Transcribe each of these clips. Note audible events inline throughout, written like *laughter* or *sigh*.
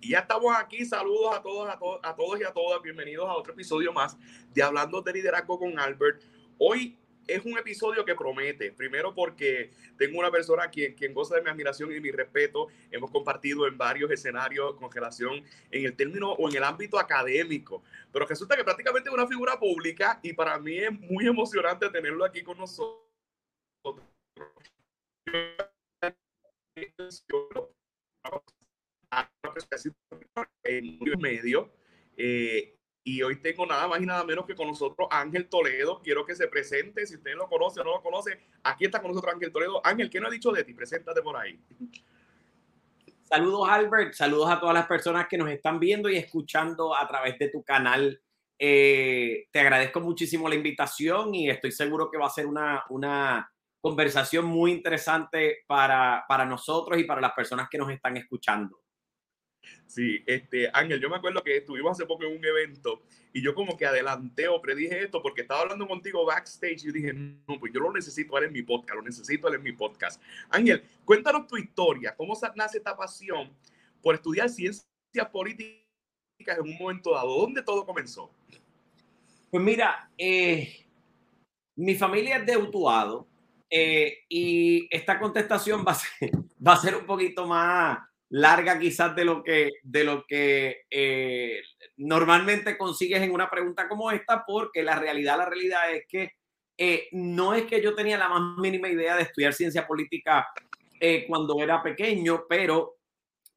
Y ya estamos aquí. Saludos a todos, a, todos, a todos y a todas. Bienvenidos a otro episodio más de Hablando de Liderazgo con Albert. Hoy es un episodio que promete. Primero porque tengo una persona quien, quien goza de mi admiración y mi respeto. Hemos compartido en varios escenarios con relación en el término o en el ámbito académico. Pero resulta que prácticamente es una figura pública y para mí es muy emocionante tenerlo aquí con nosotros en medio. Eh, y hoy tengo nada más y nada menos que con nosotros Ángel Toledo. Quiero que se presente. Si usted lo conoce o no lo conoce, aquí está con nosotros Ángel Toledo. Ángel, ¿qué no ha dicho de ti? Preséntate por ahí. Saludos, Albert. Saludos a todas las personas que nos están viendo y escuchando a través de tu canal. Eh, te agradezco muchísimo la invitación y estoy seguro que va a ser una, una conversación muy interesante para, para nosotros y para las personas que nos están escuchando. Sí, este, Ángel, yo me acuerdo que estuvimos hace poco en un evento y yo como que adelanté o predije esto porque estaba hablando contigo backstage y dije, no, pues yo lo necesito él en mi podcast, lo necesito él en mi podcast. Ángel, cuéntanos tu historia, cómo nace esta pasión por estudiar ciencias políticas en un momento dado, ¿dónde todo comenzó? Pues mira, eh, mi familia es de Utuado, eh, y esta contestación va a, ser, *laughs* va a ser un poquito más larga quizás de lo que, de lo que eh, normalmente consigues en una pregunta como esta, porque la realidad, la realidad es que eh, no es que yo tenía la más mínima idea de estudiar ciencia política cuando era pequeño, pero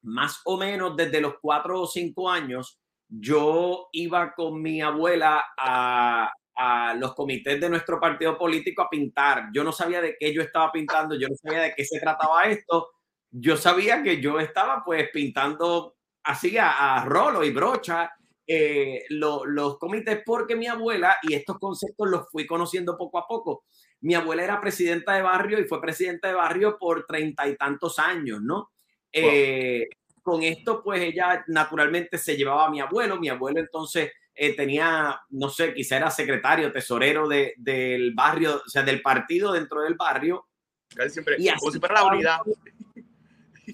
más o menos desde los cuatro o cinco años, yo iba con mi abuela a, a los comités de nuestro partido político a pintar. Yo no sabía de qué yo estaba pintando, yo no sabía de qué se trataba esto. Yo sabía que yo estaba pues pintando así a, rolo y brocha eh, los comités porque mi abuela, y estos conceptos los fui conociendo poco a poco, mi abuela era presidenta de barrio y fue presidenta de barrio por treinta y tantos años, ¿no? Eh, con esto pues ella naturalmente se llevaba a mi abuelo, mi abuelo entonces eh, tenía, no sé, quizá era secretario, tesorero de, del barrio, o sea, del partido dentro del barrio. siempre, y como si fuera la unidad.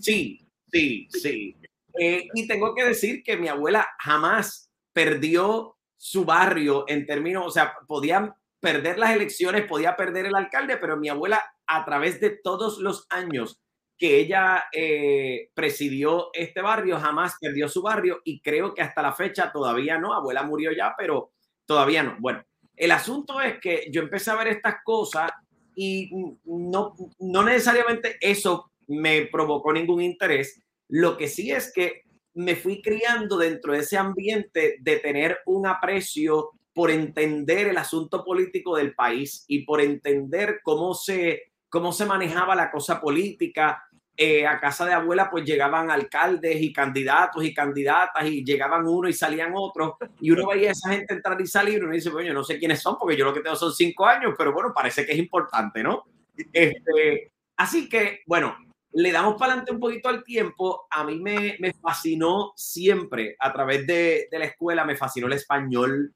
Sí, sí, sí. Eh, y tengo que decir que mi abuela jamás perdió su barrio en términos, o sea, podían perder las elecciones, podía perder el alcalde, pero mi abuela a través de todos los años que ella eh, presidió este barrio, jamás perdió su barrio y creo que hasta la fecha todavía no, abuela murió ya, pero todavía no. Bueno, el asunto es que yo empecé a ver estas cosas y no, no necesariamente eso me provocó ningún interés. Lo que sí es que me fui criando dentro de ese ambiente de tener un aprecio por entender el asunto político del país y por entender cómo se, cómo se manejaba la cosa política, eh, a casa de abuela pues llegaban alcaldes y candidatos y candidatas y llegaban uno y salían otros y uno veía a esa gente entrar y salir y uno dice, bueno, yo no sé quiénes son porque yo lo que tengo son cinco años, pero bueno, parece que es importante, ¿no? Este, así que, bueno, le damos para adelante un poquito al tiempo. A mí me, me fascinó siempre a través de, de la escuela, me fascinó el español,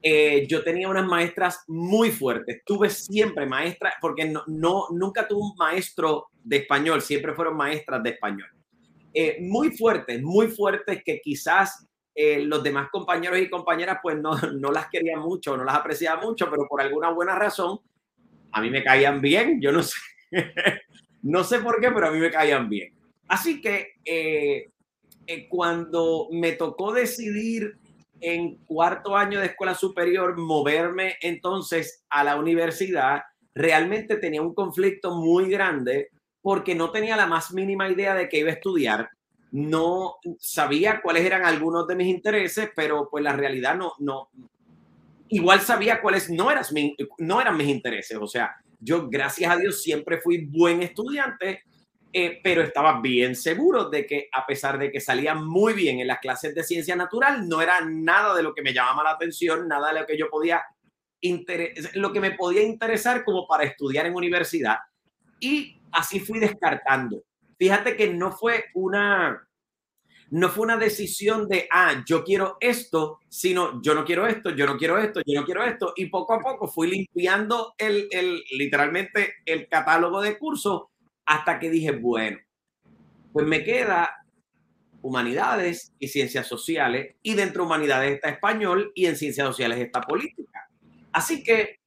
eh, yo tenía unas maestras muy fuertes. Tuve siempre maestras, porque no, no, nunca tuve un maestro de español, siempre fueron maestras de español. Eh, muy fuertes, muy fuertes que quizás eh, los demás compañeros y compañeras pues no, no las querían mucho, no las apreciaba mucho, pero por alguna buena razón a mí me caían bien. Yo no sé, *laughs* no sé por qué, pero a mí me caían bien. Así que cuando me tocó decidir en cuarto año de escuela superior moverme entonces a la universidad, realmente tenía un conflicto muy grande porque no tenía la más mínima idea de qué iba a estudiar. No sabía cuáles eran algunos de mis intereses, pero pues la realidad no, no, igual sabía cuáles no, eras no eran mis intereses. O sea, yo gracias a Dios siempre fui buen estudiante, eh, pero estaba bien seguro de que a pesar de que salía muy bien en las clases de ciencia natural, no era nada de lo que me llamaba la atención, nada de lo que yo podía lo que me podía interesar como para estudiar en universidad. Y así fui descartando. Fíjate que no fue una no fue una decisión de, ah, yo quiero esto, sino yo no quiero esto, yo no quiero esto, yo no quiero esto. Y poco a poco fui limpiando el, el literalmente el catálogo de cursos hasta que dije, bueno, pues me queda humanidades y ciencias sociales, y dentro de humanidades está español y en ciencias sociales está política. Así que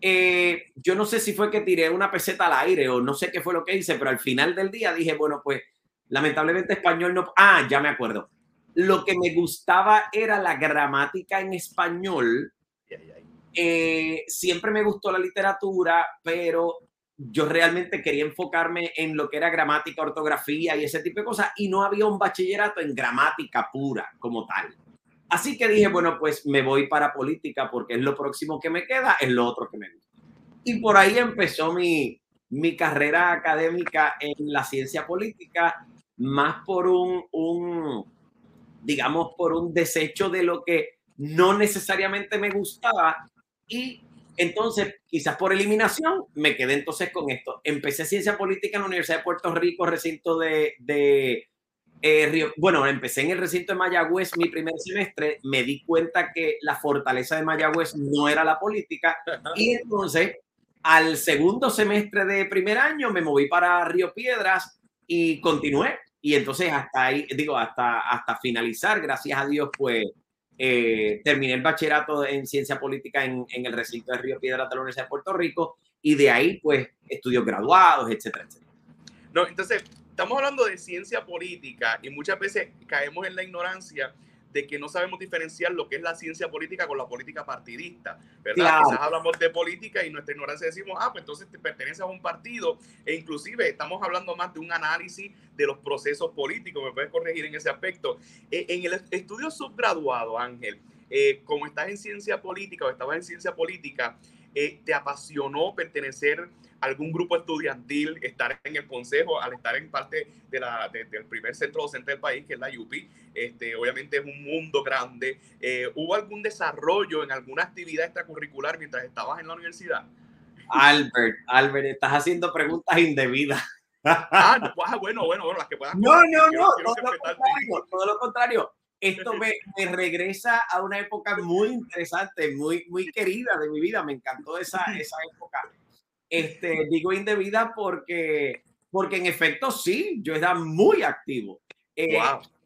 eh, yo no sé si fue que tiré una peseta al aire o no sé qué fue lo que hice, pero al final del día dije, bueno, pues lamentablemente español no... Ah, ya me acuerdo. Lo que me gustaba era la gramática en español. Eh, siempre me gustó la literatura, pero yo realmente quería enfocarme en lo que era gramática, ortografía y ese tipo de cosas, y no había un bachillerato en gramática pura como tal. Así que dije, bueno, pues me voy para política porque es lo próximo que me queda, es lo otro que me gusta. Y por ahí empezó mi, mi carrera académica en la ciencia política, más por un, un, digamos, por un desecho de lo que no necesariamente me gustaba y entonces, quizás por eliminación, me quedé entonces con esto. Empecé ciencia política en la Universidad de Puerto Rico, recinto de, de eh, Río. Bueno, empecé en el recinto de Mayagüez mi primer semestre. Me di cuenta que la fortaleza de Mayagüez no era la política. Y entonces, al segundo semestre de primer año, me moví para Río Piedras y continué. Y entonces, hasta ahí, digo, hasta, hasta finalizar, gracias a Dios, pues eh, terminé el bachillerato en ciencia política en, en, el recinto de Río Piedra de la Universidad de Puerto Rico y de ahí pues estudios graduados, etcétera, etcétera. No, entonces estamos hablando de ciencia política y muchas veces caemos en la ignorancia de que no sabemos diferenciar lo que es la ciencia política con la política partidista, ¿verdad? Quizás hablamos de política y nuestra ignorancia decimos, ah, pues entonces te perteneces a un partido e inclusive estamos hablando más de un análisis de los procesos políticos, me puedes corregir en ese aspecto. E, en el estudio subgraduado, Ángel, eh, como estás en ciencia política o estabas en ciencia política, eh, ¿te apasionó pertenecer algún grupo estudiantil, estar en el consejo, al estar en parte de la, del primer centro docente del país, que es la UPI, este, obviamente es un mundo grande. Eh, ¿Hubo algún desarrollo en alguna actividad extracurricular mientras estabas en la universidad? Albert, Albert, estás haciendo preguntas indebidas. Ah, ah bueno, bueno, bueno, las que puedas. No, no, no, todo, lo contrario, todo lo contrario. Esto *laughs* me, me, regresa a una época muy interesante, muy, muy querida de mi vida. Me encantó esa, esa época este, digo indebida porque, porque en efecto sí, yo era muy activo. Eh,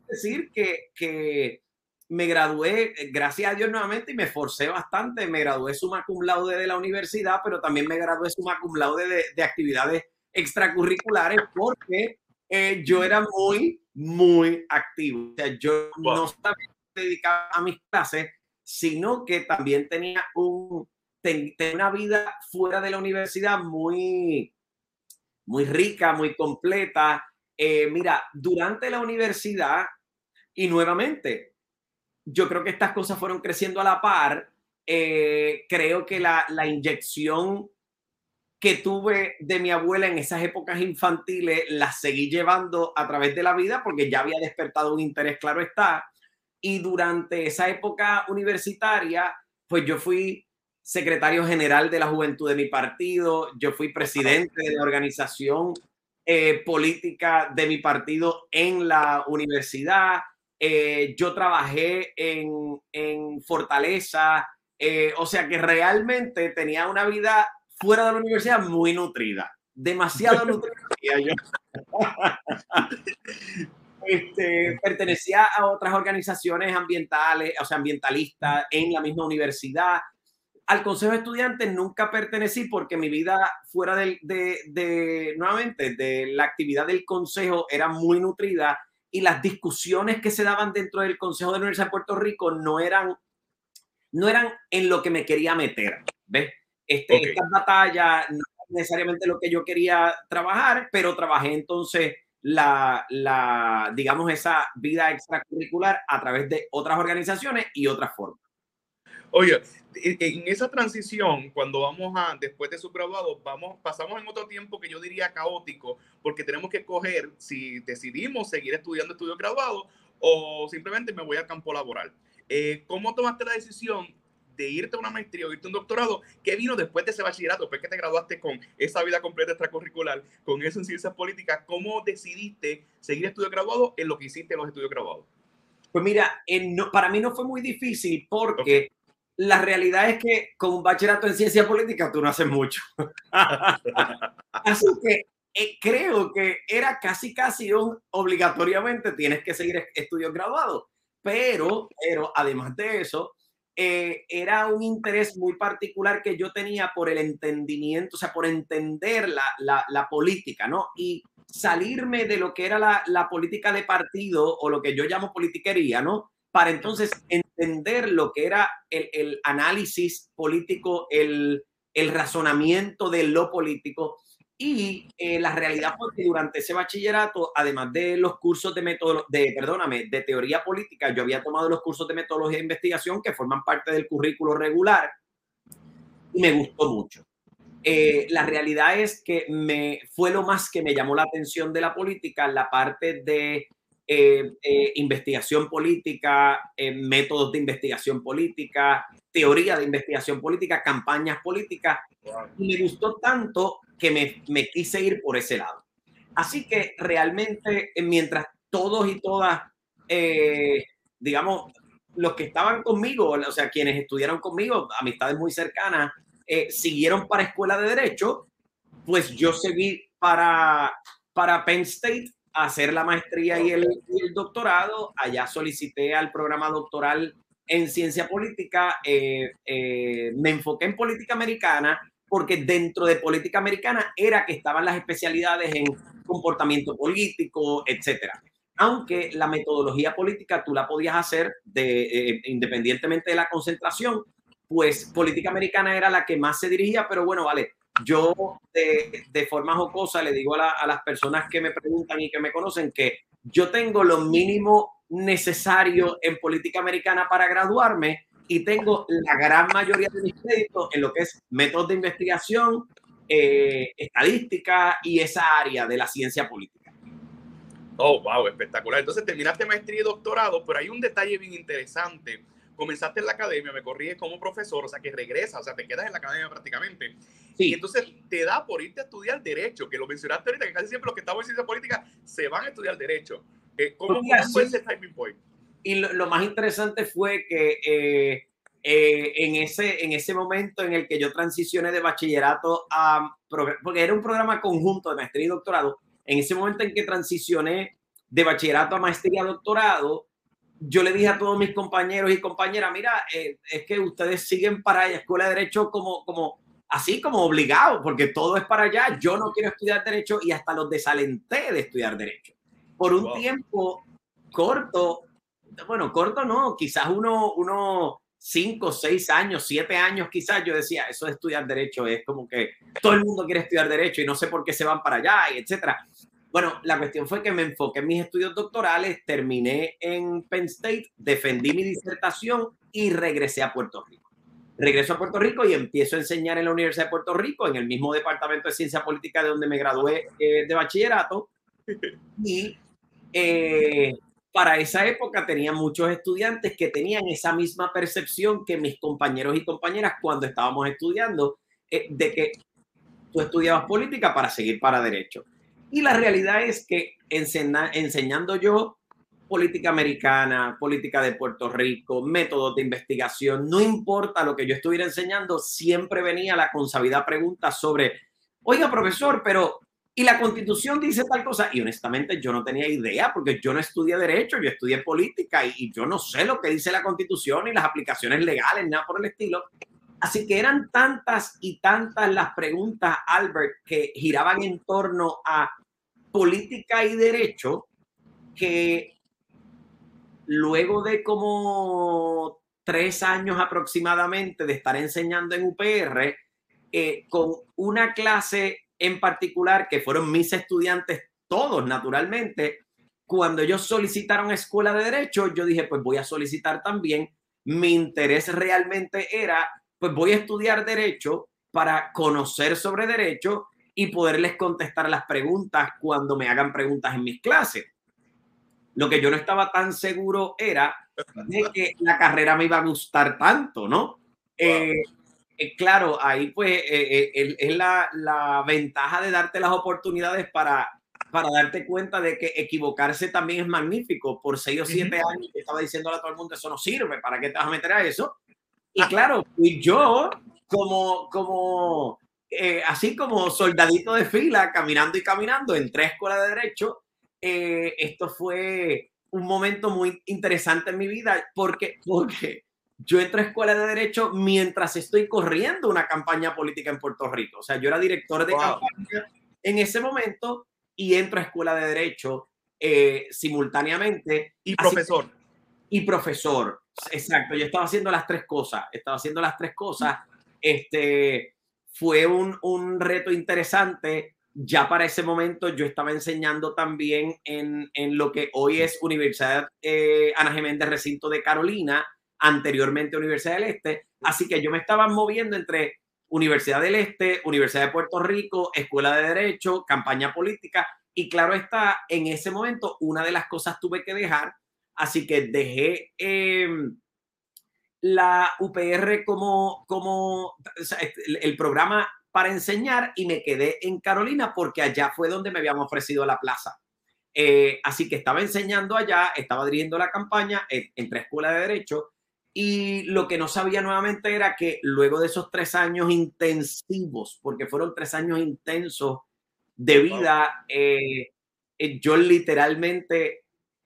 Es decir, que, que me gradué, eh, gracias a Dios nuevamente, y me forcé bastante. Me gradué summa cum laude de la universidad, pero también me gradué summa cum laude de, de actividades extracurriculares porque eh, yo era muy, muy activo. O sea, yo no estaba dedicado a mis clases, sino que también tenía un, tener una vida fuera de la universidad muy, muy rica, muy completa. Eh, mira, durante la universidad, y nuevamente, yo creo que estas cosas fueron creciendo a la par. Eh, creo que la, la inyección que tuve de mi abuela en esas épocas infantiles la seguí llevando a través de la vida porque ya había despertado un interés, claro está. Y durante esa época universitaria, pues yo fui secretario general de la juventud de mi partido, yo fui presidente de la organización eh, política de mi partido en la universidad, eh, yo trabajé en, en Fortaleza, eh, o sea que realmente tenía una vida fuera de la universidad muy nutrida, demasiado *laughs* nutrida. *laughs* Este, pertenecía a otras organizaciones ambientales, o sea, ambientalistas en la misma universidad al Consejo de Estudiantes nunca pertenecí porque mi vida fuera de, de, nuevamente, de la actividad del Consejo era muy nutrida y las discusiones que se daban dentro del Consejo de la Universidad de Puerto Rico no eran, no eran en lo que me quería meter, ¿ves? Este, Estas batallas no necesariamente lo que yo quería trabajar, pero trabajé entonces la, la, digamos, esa vida extracurricular a través de otras organizaciones y otras formas. Oye, en esa transición, cuando vamos a, después de subgraduados, vamos, pasamos en otro tiempo que yo diría caótico, porque tenemos que coger si decidimos seguir estudiando estudios graduados o simplemente me voy al campo laboral. Eh, ¿Cómo tomaste la decisión de irte a una maestría o irte a un doctorado? ¿Qué vino después de ese bachillerato? Después que te graduaste con esa vida completa extracurricular, con eso en ciencias políticas, ¿cómo decidiste seguir estudios graduados en lo que hiciste en los estudios graduados? Pues mira, para mí no fue muy difícil porque la realidad es que con un bachillerato en ciencia política tú no haces mucho. *laughs* Así que eh, creo que era casi, casi un obligatoriamente tienes que seguir estudios graduados. Pero, pero además de eso, eh, era un interés muy particular que yo tenía por el entendimiento, o sea, por entender la, la, la política, ¿no? Y salirme de lo que era la, la, política de partido o lo que yo llamo politiquería, ¿no? Para entonces entender lo que era el, análisis político, el, razonamiento de lo político y eh, la realidad fue durante ese bachillerato, además de los cursos de de, perdóname, de teoría política, yo había tomado los cursos de metodología de investigación que forman parte del currículo regular y me gustó mucho. Eh, la realidad es que me fue lo más que me llamó la atención de la política, la parte de eh, investigación política, métodos de investigación política, teoría de investigación política, campañas políticas. Y me gustó tanto que me, me quise ir por ese lado. Así que realmente, eh, mientras todos y todas, eh, digamos, los que estaban conmigo, o sea, quienes estudiaron conmigo, amistades muy cercanas, eh, siguieron para escuela de derecho, pues yo seguí para, para Penn State hacer la maestría y el, doctorado. Allá solicité al programa doctoral en ciencia política, me enfoqué en política americana porque dentro de política americana era que estaban las especialidades en comportamiento político, etcétera. Aunque la metodología política tú la podías hacer de, eh, independientemente de la concentración, pues política americana era la que más se dirigía, pero bueno, vale, yo de, forma jocosa le digo a, a, las personas que me preguntan y que me conocen que yo tengo lo mínimo necesario en política americana para graduarme y tengo la gran mayoría de mis créditos en lo que es métodos de investigación, eh, estadística y esa área de la ciencia política. Oh, wow, espectacular. Entonces terminaste maestría y doctorado, pero hay un detalle bien interesante. Comenzaste en la academia, me corriges como profesor, o sea que regresas, o sea, te quedas en la academia prácticamente. Sí. Y entonces te da por irte a estudiar Derecho, que lo mencionaste ahorita, que casi siempre los que estamos en ciencia política se van a estudiar Derecho. Eh, ¿Cómo, ¿cómo fue ese timing point? Y lo, lo, más interesante fue que eh, eh, en, ese, en ese momento en el que yo transicioné de bachillerato a, porque era un programa conjunto de maestría y doctorado, en ese momento en que transicioné de bachillerato a maestría y doctorado, yo le dije a todos mis compañeros y compañeras, mira, eh, es que ustedes siguen para la escuela de derecho como, como, así como obligados, porque todo es para allá, yo no quiero estudiar derecho y hasta los desalenté de estudiar derecho. Por un wow. tiempo corto, bueno, corto no, quizás uno, uno, cinco, seis años, siete años quizás, yo decía, eso de estudiar derecho es como que todo el mundo quiere estudiar derecho y no sé por qué se van para allá, y etcétera. Bueno, la cuestión fue que me enfoqué en mis estudios doctorales, terminé en Penn State, defendí mi disertación y regresé a Puerto Rico. Regreso a Puerto Rico y empiezo a enseñar en la Universidad de Puerto Rico, en el mismo departamento de ciencia política de donde me gradué eh, de bachillerato. *laughs* Y eh, para esa época tenía muchos estudiantes que tenían esa misma percepción que mis compañeros y compañeras cuando estábamos estudiando, eh, de que tú estudiabas política para seguir para derecho. Y la realidad es que enseña, enseñando yo política americana, política de Puerto Rico, métodos de investigación, no importa lo que yo estuviera enseñando, siempre venía la consabida pregunta sobre, oiga, profesor, pero y la constitución dice tal cosa. Y honestamente yo no tenía idea porque yo no estudié derecho, yo estudié política y, y, yo no sé lo que dice la constitución y las aplicaciones legales, nada por el estilo. Así que eran tantas y tantas las preguntas, Albert, que giraban en torno a política y derecho que luego de como tres años aproximadamente de estar enseñando en UPR, eh, con una clase en particular, que fueron mis estudiantes, todos naturalmente, cuando ellos solicitaron escuela de derecho, yo dije, pues voy a solicitar también. Mi interés realmente era, pues voy a estudiar derecho para conocer sobre derecho y poderles contestar las preguntas cuando me hagan preguntas en mis clases. Lo que yo no estaba tan seguro era de que la carrera me iba a gustar tanto, ¿no? Wow. Eh, eh, claro, ahí pues eh, eh, es la, la, ventaja de darte las oportunidades para, para darte cuenta de que equivocarse también es magnífico. Por seis o siete uh -huh. años estaba diciéndole a todo el mundo, eso no sirve, ¿para qué te vas a meter a eso? Y claro, y yo como, como eh, así como soldadito de fila, caminando y caminando, entré a escuela de derecho. Eh, esto fue un momento muy interesante en mi vida porque, porque yo entro a escuela de derecho mientras estoy corriendo una campaña política en Puerto Rico. O sea, yo era director de campaña en ese momento y entro a escuela de derecho eh, simultáneamente. Y profesor. y profesor, exacto. Yo estaba haciendo las tres cosas. Estaba haciendo las tres cosas. Este fue un, un reto interesante. Ya para ese momento yo estaba enseñando también en, en lo que hoy es Universidad eh, Ana Geméndez Recinto de Carolina, anteriormente Universidad del Este. Así que yo me estaba moviendo entre Universidad del Este, Universidad de Puerto Rico, Escuela de Derecho, campaña política. Y claro está, en ese momento una de las cosas tuve que dejar, así que dejé em, la UPR como, como el, programa para enseñar y me quedé en Carolina porque allá fue donde me habían ofrecido la plaza. Eh, así que estaba enseñando allá, estaba dirigiendo la campaña entre Escuela de Derecho y lo que no sabía nuevamente era que luego de esos tres años intensivos, porque fueron tres años intensos de vida, eh, eh, yo literalmente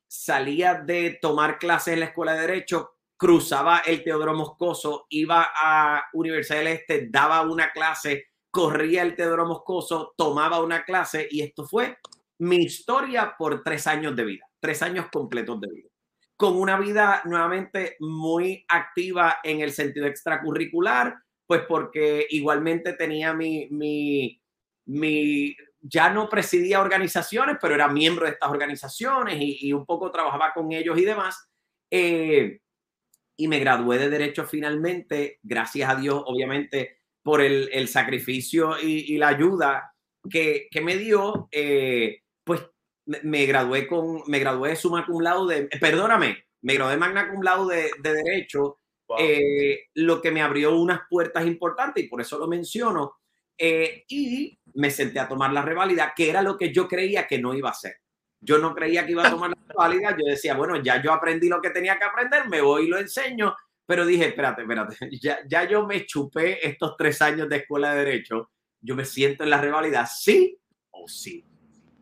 salía de tomar clases en la escuela de derecho, cruzaba el Teodoro Moscoso, iba a Universidad del Este, daba una clase, corría el Teodoro Moscoso, tomaba una clase y esto fue mi historia por tres años de vida, tres años completos de vida con una vida nuevamente muy activa en el sentido extracurricular, pues porque igualmente tenía mi, mi, mi ya no presidía organizaciones, pero era miembro de estas organizaciones y, un poco trabajaba con ellos y demás. Eh, y me gradué de Derecho finalmente, gracias a Dios, obviamente, por el, el sacrificio y, la ayuda que, que me dio. Eh, pues me gradué con, me gradué de summa cum laude, perdóname, me gradué magna cum laude de, de Derecho, eh, lo que me abrió unas puertas importantes y por eso lo menciono. Eh, y me senté a tomar la revalida, que era lo que yo creía que no iba a hacer. Yo no creía que iba a tomar la *laughs* revalida, yo decía, bueno, ya yo aprendí lo que tenía que aprender, me voy y lo enseño, pero dije, espérate, espérate, *laughs* ya, ya yo me chupé estos tres años de escuela de Derecho, yo me siento en la revalida, sí o sí.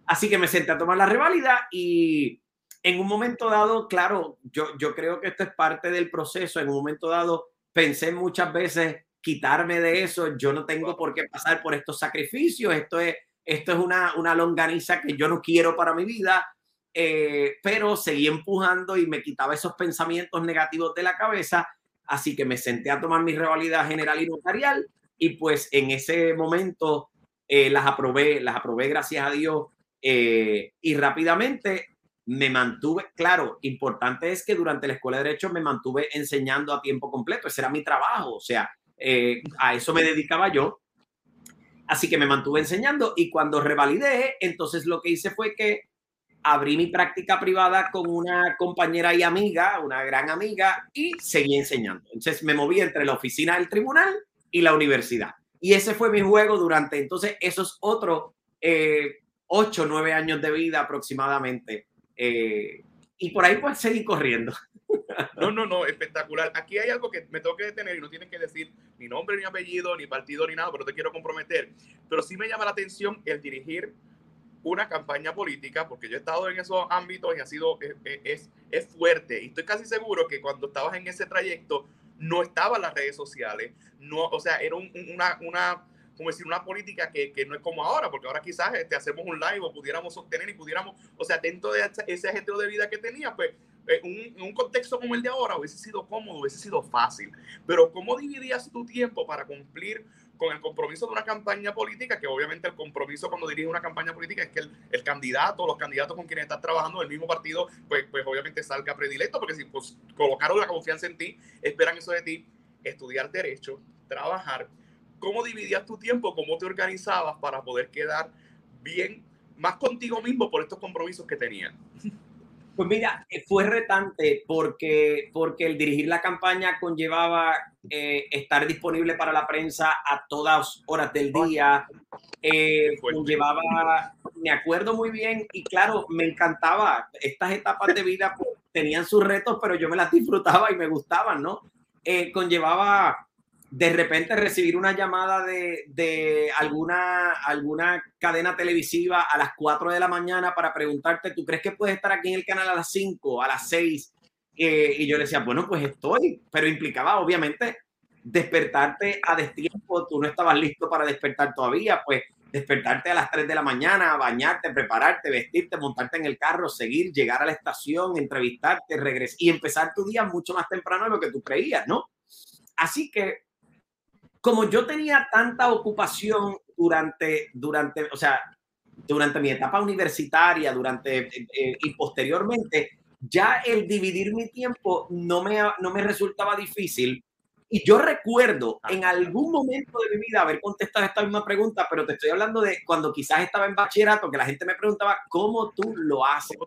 Así que me senté a tomar la reválida y en un momento dado, claro, yo, yo creo que esto es parte del proceso. En un momento dado pensé muchas veces quitarme de eso. Yo no tengo por qué pasar por estos sacrificios. Esto es, esto es una, una longaniza que yo no quiero para mi vida. Eh, pero seguí empujando y me quitaba esos pensamientos negativos de la cabeza. Así que me senté a tomar mi revalida general y notarial y pues en ese momento eh, las aprobé, las aprobé gracias a Dios eh, y rápidamente me mantuve, claro, importante es que durante la escuela de derecho me mantuve enseñando a tiempo completo, ese era mi trabajo, o sea, a eso me dedicaba yo. Así que me mantuve enseñando y cuando revalidé, entonces lo que hice fue que abrí mi práctica privada con una compañera y amiga, una gran amiga, y seguí enseñando. Entonces me moví entre la oficina del tribunal y la universidad. Y ese fue mi juego durante, entonces, esos otros eh, 8, 9 años de vida aproximadamente. Eh, y por ahí pues seguir corriendo. *laughs* No, no, no, espectacular. Aquí hay algo que me tengo que detener y no tienen que decir ni nombre, ni apellido, ni partido, ni nada, pero te quiero comprometer. Pero sí me llama la atención el dirigir una campaña política, porque yo he estado en esos ámbitos y ha sido, es, es, fuerte. Y estoy casi seguro que cuando estabas en ese trayecto no estaban las redes sociales, no, o sea, era una, una como decir, una política que, que, no es como ahora, porque ahora quizás este, hacemos un live o pudiéramos sostener y pudiéramos, o sea, dentro de ese ejemplo de vida que tenía, pues eh, un, un, contexto como el de ahora hubiese sido cómodo, hubiese sido fácil. Pero ¿cómo dividías tu tiempo para cumplir con el compromiso de una campaña política? Que obviamente el compromiso cuando diriges una campaña política es que el, el, candidato, los candidatos con quienes estás trabajando del mismo partido, pues, pues obviamente salga predilecto, porque si pues, colocaron la confianza en ti, esperan eso de ti, estudiar derecho, trabajar ¿Cómo dividías tu tiempo? ¿Cómo te organizabas para poder quedar bien, más contigo mismo por estos compromisos que tenías? Pues mira, eh, fue retante porque, porque el dirigir la campaña conllevaba eh, estar disponible para la prensa a todas horas del día. Eh, conllevaba, me acuerdo muy bien y claro, me encantaba. Estas etapas de vida pues, tenían sus retos, pero yo me las disfrutaba y me gustaban, ¿no? conllevaba de repente recibir una llamada de, de, alguna, alguna cadena televisiva a las 4 de la mañana para preguntarte, ¿tú crees que puedes estar aquí en el canal a las 5, a las 6? Eh, y yo le decía, bueno, pues estoy, pero implicaba obviamente despertarte a destiempo, tú no estabas listo para despertar todavía, pues despertarte a las 3 de la mañana, bañarte, prepararte, vestirte, montarte en el carro, seguir, llegar a la estación, entrevistarte, regresar y empezar tu día mucho más temprano de lo que tú creías, ¿no? Así que como yo tenía tanta ocupación durante, durante, o sea, durante mi etapa universitaria, durante eh, eh, y posteriormente, ya el dividir mi tiempo no me, no me resultaba difícil. Y yo recuerdo en algún momento de mi vida haber contestado esta misma pregunta, pero te estoy hablando de cuando quizás estaba en bachillerato, que la gente me preguntaba, ¿cómo tú lo haces?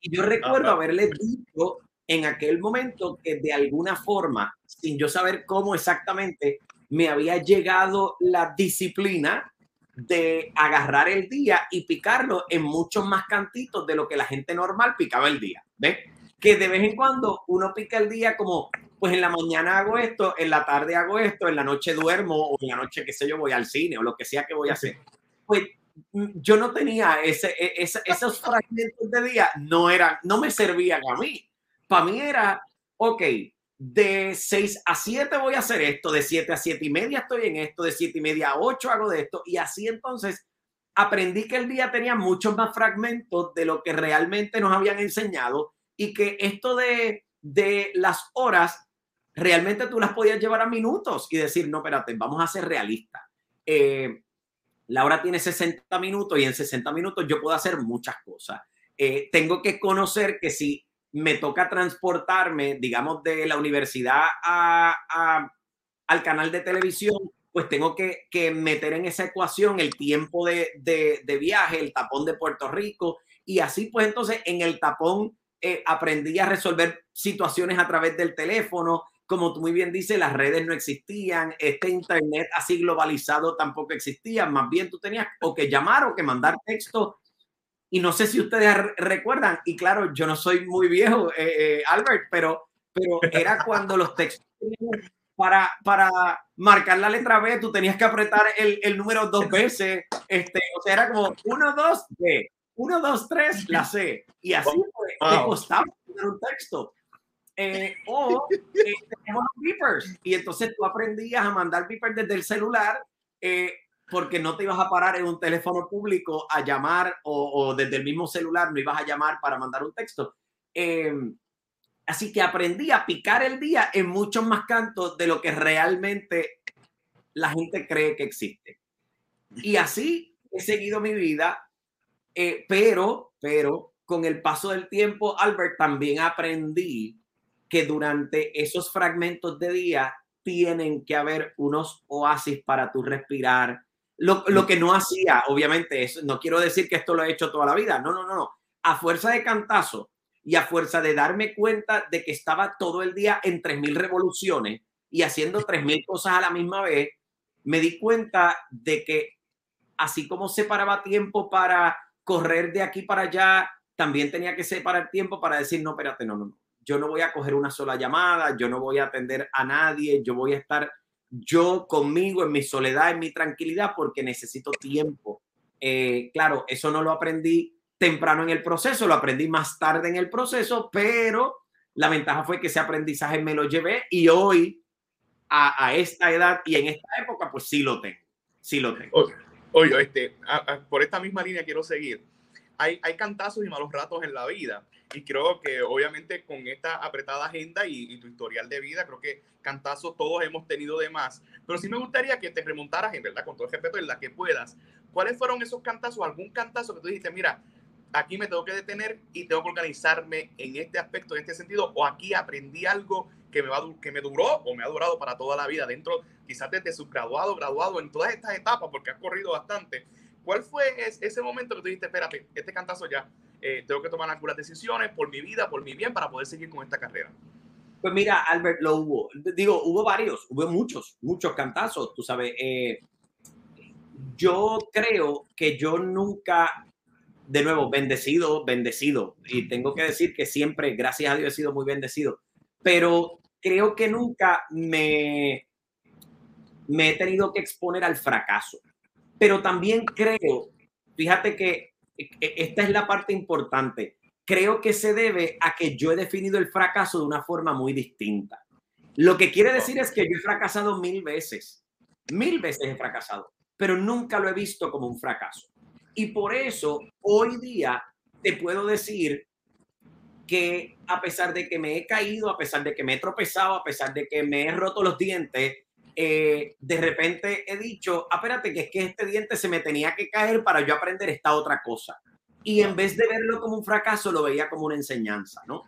Y yo recuerdo haberle dicho en aquel momento que de alguna forma, sin yo saber cómo exactamente, me había llegado la disciplina de agarrar el día y picarlo en muchos más cantitos de lo que la gente normal picaba el día. ¿Ves? Que de vez en cuando uno pica el día como, pues en la mañana hago esto, en la tarde hago esto, en la noche duermo o en la noche, qué sé yo, voy al cine o lo que sea que voy a hacer. Pues mm, yo no tenía ese, e, ese, esos fragmentos de día, no eran, no me servían a mí. Para mí era, ok, de 6 a 7 voy a hacer esto, de 7 a 7 y media estoy en esto, de 7 y media a 8 hago de esto, y así entonces aprendí que el día tenía muchos más fragmentos de lo que realmente nos habían enseñado y que esto de, de las horas realmente tú las podías llevar a minutos y decir, no, espérate, vamos a ser realistas. Eh, la hora tiene 60 minutos y en 60 minutos yo puedo hacer muchas cosas. Eh, tengo que conocer que si me toca transportarme, digamos, de la universidad a, al canal de televisión, pues tengo que, meter en esa ecuación el tiempo de, viaje, el tapón de Puerto Rico, y así pues entonces en el tapón eh, aprendí a resolver situaciones a través del teléfono. Como tú muy bien dices, las redes no existían, este internet así globalizado tampoco existía, más bien tú tenías o que llamar o que mandar texto y no sé si ustedes recuerdan, y claro, yo no soy muy viejo, eh, eh, Albert, pero, pero era *laughs* cuando los textos para, para marcar la letra B, tú tenías que apretar el, el número dos veces. Este, o sea, era como uno, dos, B, uno, dos, tres, la C. Y así pues, te costaba un texto. Eh, o beepers. Y entonces tú aprendías a mandar beepers desde el celular. Eh, porque no te ibas a parar en un teléfono público a llamar o, desde el mismo celular no ibas a llamar para mandar un texto. Em, así que aprendí a picar el día en muchos más cantos de lo que realmente la gente cree que existe. Y así he seguido mi vida, eh, pero, pero con el paso del tiempo, Albert, también aprendí que durante esos fragmentos de día tienen que haber unos oasis para tu respirar, lo, lo, que no hacía, obviamente, es, no quiero decir que esto lo he hecho toda la vida, no, no, no, no. A fuerza de cantazo y a fuerza de darme cuenta de que estaba todo el día en 3.000 revoluciones y haciendo 3.000 cosas a la misma vez, me di cuenta de que así como separaba tiempo para correr de aquí para allá, también tenía que separar tiempo para decir, no, espérate, no, no, no. Yo no voy a coger una sola llamada, yo no voy a atender a nadie, yo voy a estar yo conmigo, en mi soledad, en mi tranquilidad, porque necesito tiempo. Eh, claro, eso no lo aprendí temprano en el proceso, lo aprendí más tarde en el proceso, pero la ventaja fue que ese aprendizaje me lo llevé y hoy, a, esta edad y en esta época, pues sí lo tengo, sí lo tengo. Oye, este, por esta misma línea quiero seguir. Hay, hay cantazos y malos ratos en la vida y creo que obviamente con esta apretada agenda y, tu historial de vida, creo que cantazos todos hemos tenido de más. Pero sí me gustaría que te remontaras, en verdad, con todo el respeto, en la que puedas. ¿Cuáles fueron esos cantazos? ¿Algún cantazo que tú dijiste, mira, aquí me tengo que detener y tengo que organizarme en este aspecto, en este sentido, o aquí aprendí algo que me, va, que me duró o me ha durado para toda la vida, dentro, quizás desde subgraduado, graduado, en todas estas etapas, porque has corrido bastante. ¿Cuál fue ese momento que tú dijiste, espérate, este cantazo ya, eh, tengo que tomar algunas decisiones por mi vida, por mi bien, para poder seguir con esta carrera? Pues mira, Albert, lo hubo. Digo, hubo varios, hubo muchos, muchos cantazos, tú sabes. Eh, yo creo que yo nunca, de nuevo, bendecido, bendecido. Y tengo que decir que siempre, gracias a Dios, he sido muy bendecido. Pero creo que nunca me, me he tenido que exponer al fracaso. Pero también creo, fíjate que esta es la parte importante, creo que se debe a que yo he definido el fracaso de una forma muy distinta. Lo que quiere decir es que yo he fracasado mil veces, mil veces he fracasado, pero nunca lo he visto como un fracaso. Y por eso hoy día te puedo decir que a pesar de que me he caído, a pesar de que me he tropezado, a pesar de que me he roto los dientes, eh, de repente he dicho, ah, espérate, que es que este diente se me tenía que caer para yo aprender esta otra cosa. Y en vez de verlo como un fracaso, lo veía como una enseñanza, ¿no?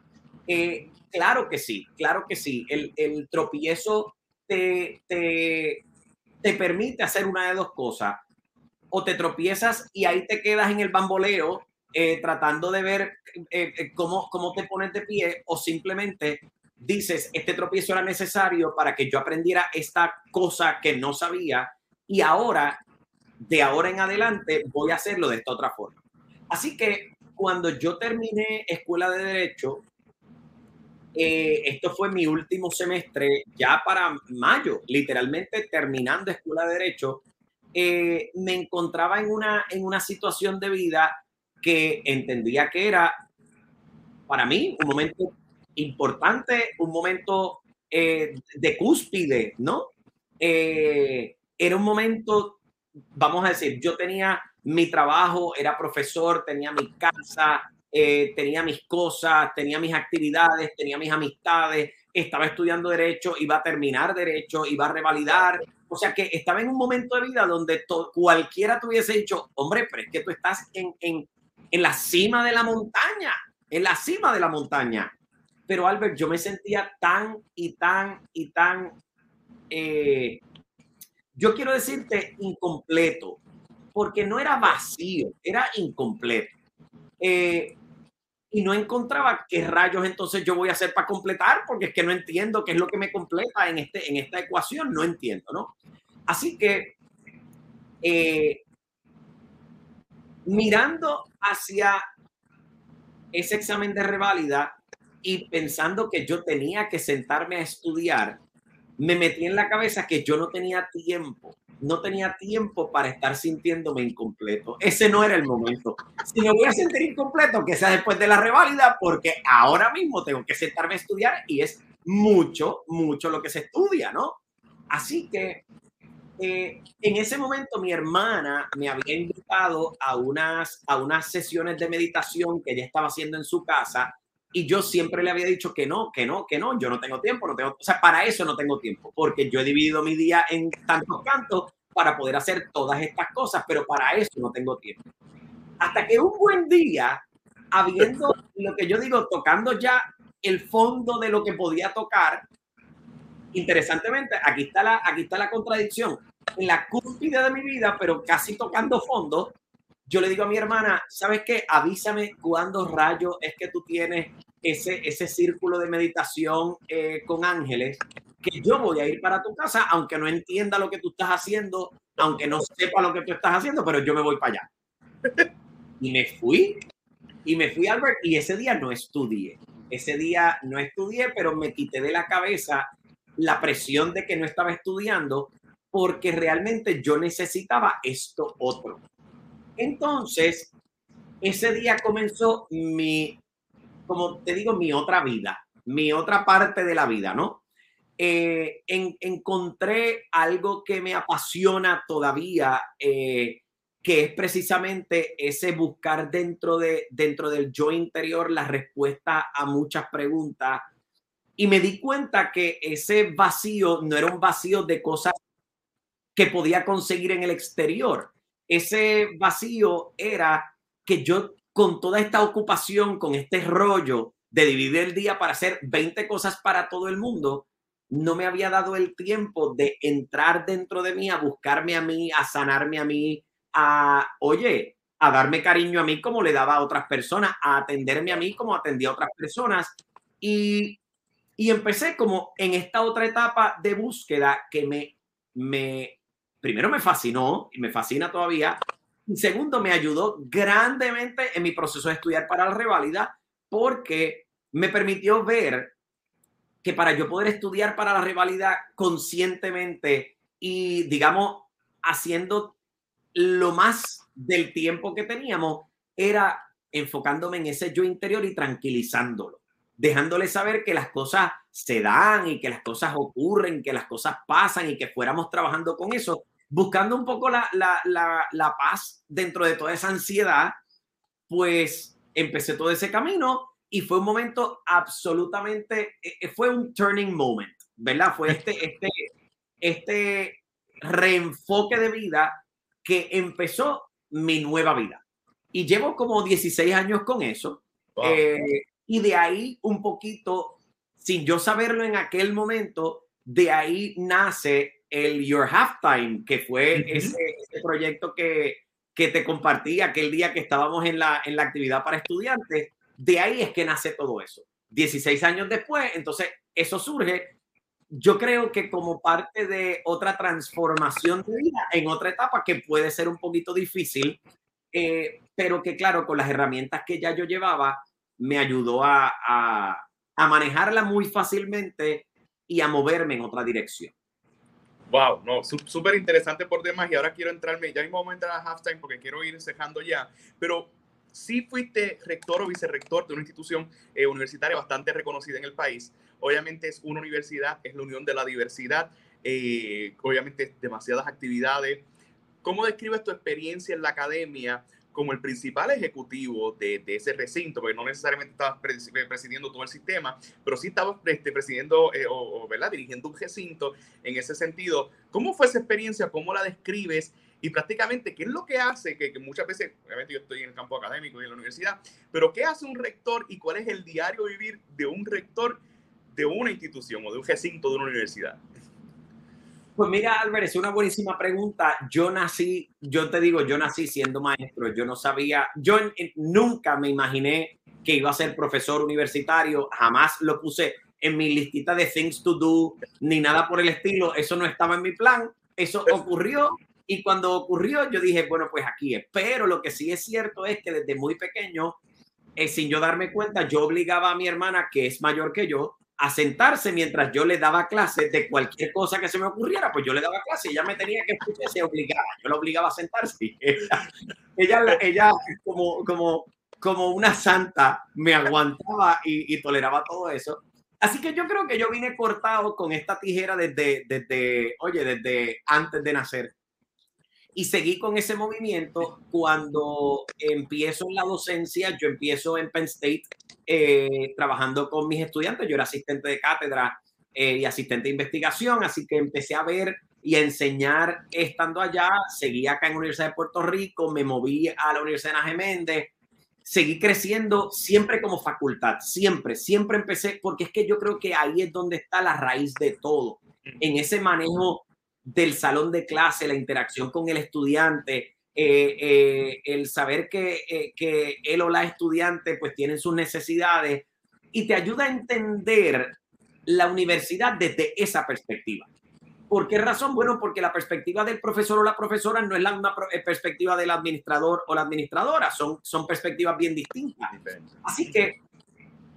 Eh, claro que sí, claro que sí. El, el tropiezo te, te, te permite hacer una de dos cosas. O te tropiezas y ahí te quedas en el bamboleo eh, tratando de ver cómo, cómo te pones de pie o simplemente dices, este tropiezo era necesario para que yo aprendiera esta cosa que no sabía y ahora, de ahora en adelante, voy a hacerlo de esta otra forma. Así que cuando yo terminé escuela de derecho, eh, esto fue mi último semestre, ya para mayo, literalmente terminando escuela de derecho, eh, me encontraba en una, en una situación de vida que entendía que era para mí un momento importante, un momento eh, de cúspide, ¿no? Eh, era un momento, vamos a decir, yo tenía mi trabajo, era profesor, tenía mi casa, eh, tenía mis cosas, tenía mis actividades, tenía mis amistades, estaba estudiando derecho, iba a terminar derecho, iba a revalidar. O sea que estaba en un momento de vida donde cualquiera te hubiese dicho, hombre, pero es que tú estás en, en, en la cima de la montaña, en la cima de la montaña. Pero Albert, yo me sentía tan y tan y tan, eh, yo quiero decirte incompleto, porque no era vacío, era incompleto. Eh, y no encontraba qué rayos entonces yo voy a hacer para completar, porque es que no entiendo qué es lo que me completa en, este, en esta ecuación, no entiendo, ¿no? Así que eh, mirando hacia ese examen de reválida, y pensando que yo tenía que sentarme a estudiar, me metí en la cabeza que yo no tenía tiempo, no tenía tiempo para estar sintiéndome incompleto. Ese no era el momento. Si me voy a sentir incompleto, que sea después de la reválida, porque ahora mismo tengo que sentarme a estudiar y es mucho, mucho lo que se estudia, ¿no? Así que eh, en ese momento mi hermana me había invitado a unas, a unas sesiones de meditación que ella estaba haciendo en su casa y yo siempre le había dicho que no, que no, que no, yo no tengo tiempo, no tengo, o sea, para eso no tengo tiempo, porque yo he dividido mi día en tantos cantos para poder hacer todas estas cosas, pero para eso no tengo tiempo. Hasta que un buen día, habiendo *laughs* lo que yo digo, tocando ya el fondo de lo que podía tocar, interesantemente, aquí está la, aquí está la contradicción. En la cúspide de mi vida, pero casi tocando fondo, yo le digo a mi hermana, ¿sabes qué? Avísame cuándo rayos es que tú tienes ese, ese círculo de meditación eh, con ángeles, que yo voy a ir para tu casa, aunque no entienda lo que tú estás haciendo, aunque no sepa lo que tú estás haciendo, pero yo me voy para allá. *laughs* Y me fui, y me fui, Albert, y ese día no estudié. Ese día no estudié, pero me quité de la cabeza la presión de que no estaba estudiando, porque realmente yo necesitaba esto otro. Entonces, ese día comenzó mi, como te digo, mi otra vida, mi otra parte de la vida, ¿no? Eh, encontré algo que me apasiona todavía, eh, que es precisamente ese buscar dentro, de, dentro del yo interior la respuesta a muchas preguntas. Y me di cuenta que ese vacío no era un vacío de cosas que podía conseguir en el exterior, ese vacío era que yo con toda esta ocupación, con este rollo de dividir el día para hacer 20 cosas para todo el mundo, no me había dado el tiempo de entrar dentro de mí, a buscarme a mí, a sanarme a mí, a, oye, a darme cariño a mí como le daba a otras personas, a atenderme a mí como atendía a otras personas. Y, y empecé como en esta otra etapa de búsqueda que me, me primero me fascinó y me fascina todavía. Segundo, me ayudó grandemente en mi proceso de estudiar para la revalida porque me permitió ver que para yo poder estudiar para la revalida conscientemente y, digamos, haciendo lo más del tiempo que teníamos, era enfocándome en ese yo interior y tranquilizándolo, dejándole saber que las cosas se dan y que las cosas ocurren, que las cosas pasan y que fuéramos trabajando con eso, buscando un poco la, la, la, la paz dentro de toda esa ansiedad, pues empecé todo ese camino y fue un momento absolutamente, eh, eh, fue un turning moment, ¿verdad? Fue este, este, este reenfoque de vida que empezó mi nueva vida. Y llevo como 16 años con eso. Eh, y de ahí un poquito, sin yo saberlo en aquel momento, de ahí nace el Your Halftime, que fue ese, proyecto que, que te compartí aquel día que estábamos en la, en la actividad para estudiantes. De ahí es que nace todo eso. 16 años después, entonces eso surge. Yo creo que como parte de otra transformación de vida en otra etapa que puede ser un poquito difícil, eh, pero que claro, con las herramientas que ya yo llevaba, me ayudó a, a, a manejarla muy fácilmente y a moverme en otra dirección. Wow, no, súper interesante por demás. Y ahora quiero entrarme, ya mismo momento a halftime porque quiero ir cejando ya. Pero sí fuiste rector o vicerrector de una institución eh, universitaria bastante reconocida en el país. Obviamente es una universidad, es la unión de la diversidad, eh, obviamente demasiadas actividades. ¿Cómo describes tu experiencia en la academia como el principal ejecutivo de, ese recinto? Porque no necesariamente estabas presidiendo todo el sistema, pero sí estabas este, presidiendo eh, o, ¿verdad? dirigiendo un recinto en ese sentido. ¿Cómo fue esa experiencia? ¿Cómo la describes? Y prácticamente, ¿qué es lo que hace? Que, que, muchas veces, obviamente yo estoy en el campo académico y en la universidad, pero ¿qué hace un rector y cuál es el diario vivir de un rector de una institución o de un recinto de una universidad? Pues mira, Álvaro, es una buenísima pregunta. Yo nací, yo te digo, yo nací siendo maestro, yo no sabía, yo nunca me imaginé que iba a ser profesor universitario, jamás lo puse en mi listita de things to do, ni nada por el estilo, eso no estaba en mi plan, eso ocurrió y cuando ocurrió, yo dije, bueno, pues aquí es. Pero lo que sí es cierto es que desde muy pequeño, eh, sin yo darme cuenta, yo obligaba a mi hermana, que es mayor que yo, a sentarse mientras yo le daba clases de cualquier cosa que se me ocurriera, pues yo le daba clase y ella me tenía que escuchar, se obligaba, yo la obligaba a sentarse. *laughs* Ella, ella, como, como, como una santa me aguantaba y, y, toleraba todo eso. Así que yo creo que yo vine cortado con esta tijera desde, desde, oye, desde antes de nacer. Y seguí con ese movimiento. Cuando empiezo en la docencia, yo empiezo en Penn State eh, trabajando con mis estudiantes, yo era asistente de cátedra eh, y asistente de investigación, así que empecé a ver y a enseñar estando allá, seguí acá en la Universidad de Puerto Rico, me moví a la Universidad de Najeméndez, seguí creciendo siempre como facultad, siempre, siempre empecé, porque es que yo creo que ahí es donde está la raíz de todo, en ese manejo del salón de clase, la interacción con el estudiante, eh, eh, el saber que, eh, que, él o la estudiante pues tienen sus necesidades y te ayuda a entender la universidad desde esa perspectiva. ¿Por qué razón? Bueno, porque la perspectiva del profesor o la profesora no es la misma perspectiva del administrador o la administradora, son, son perspectivas bien distintas. Así que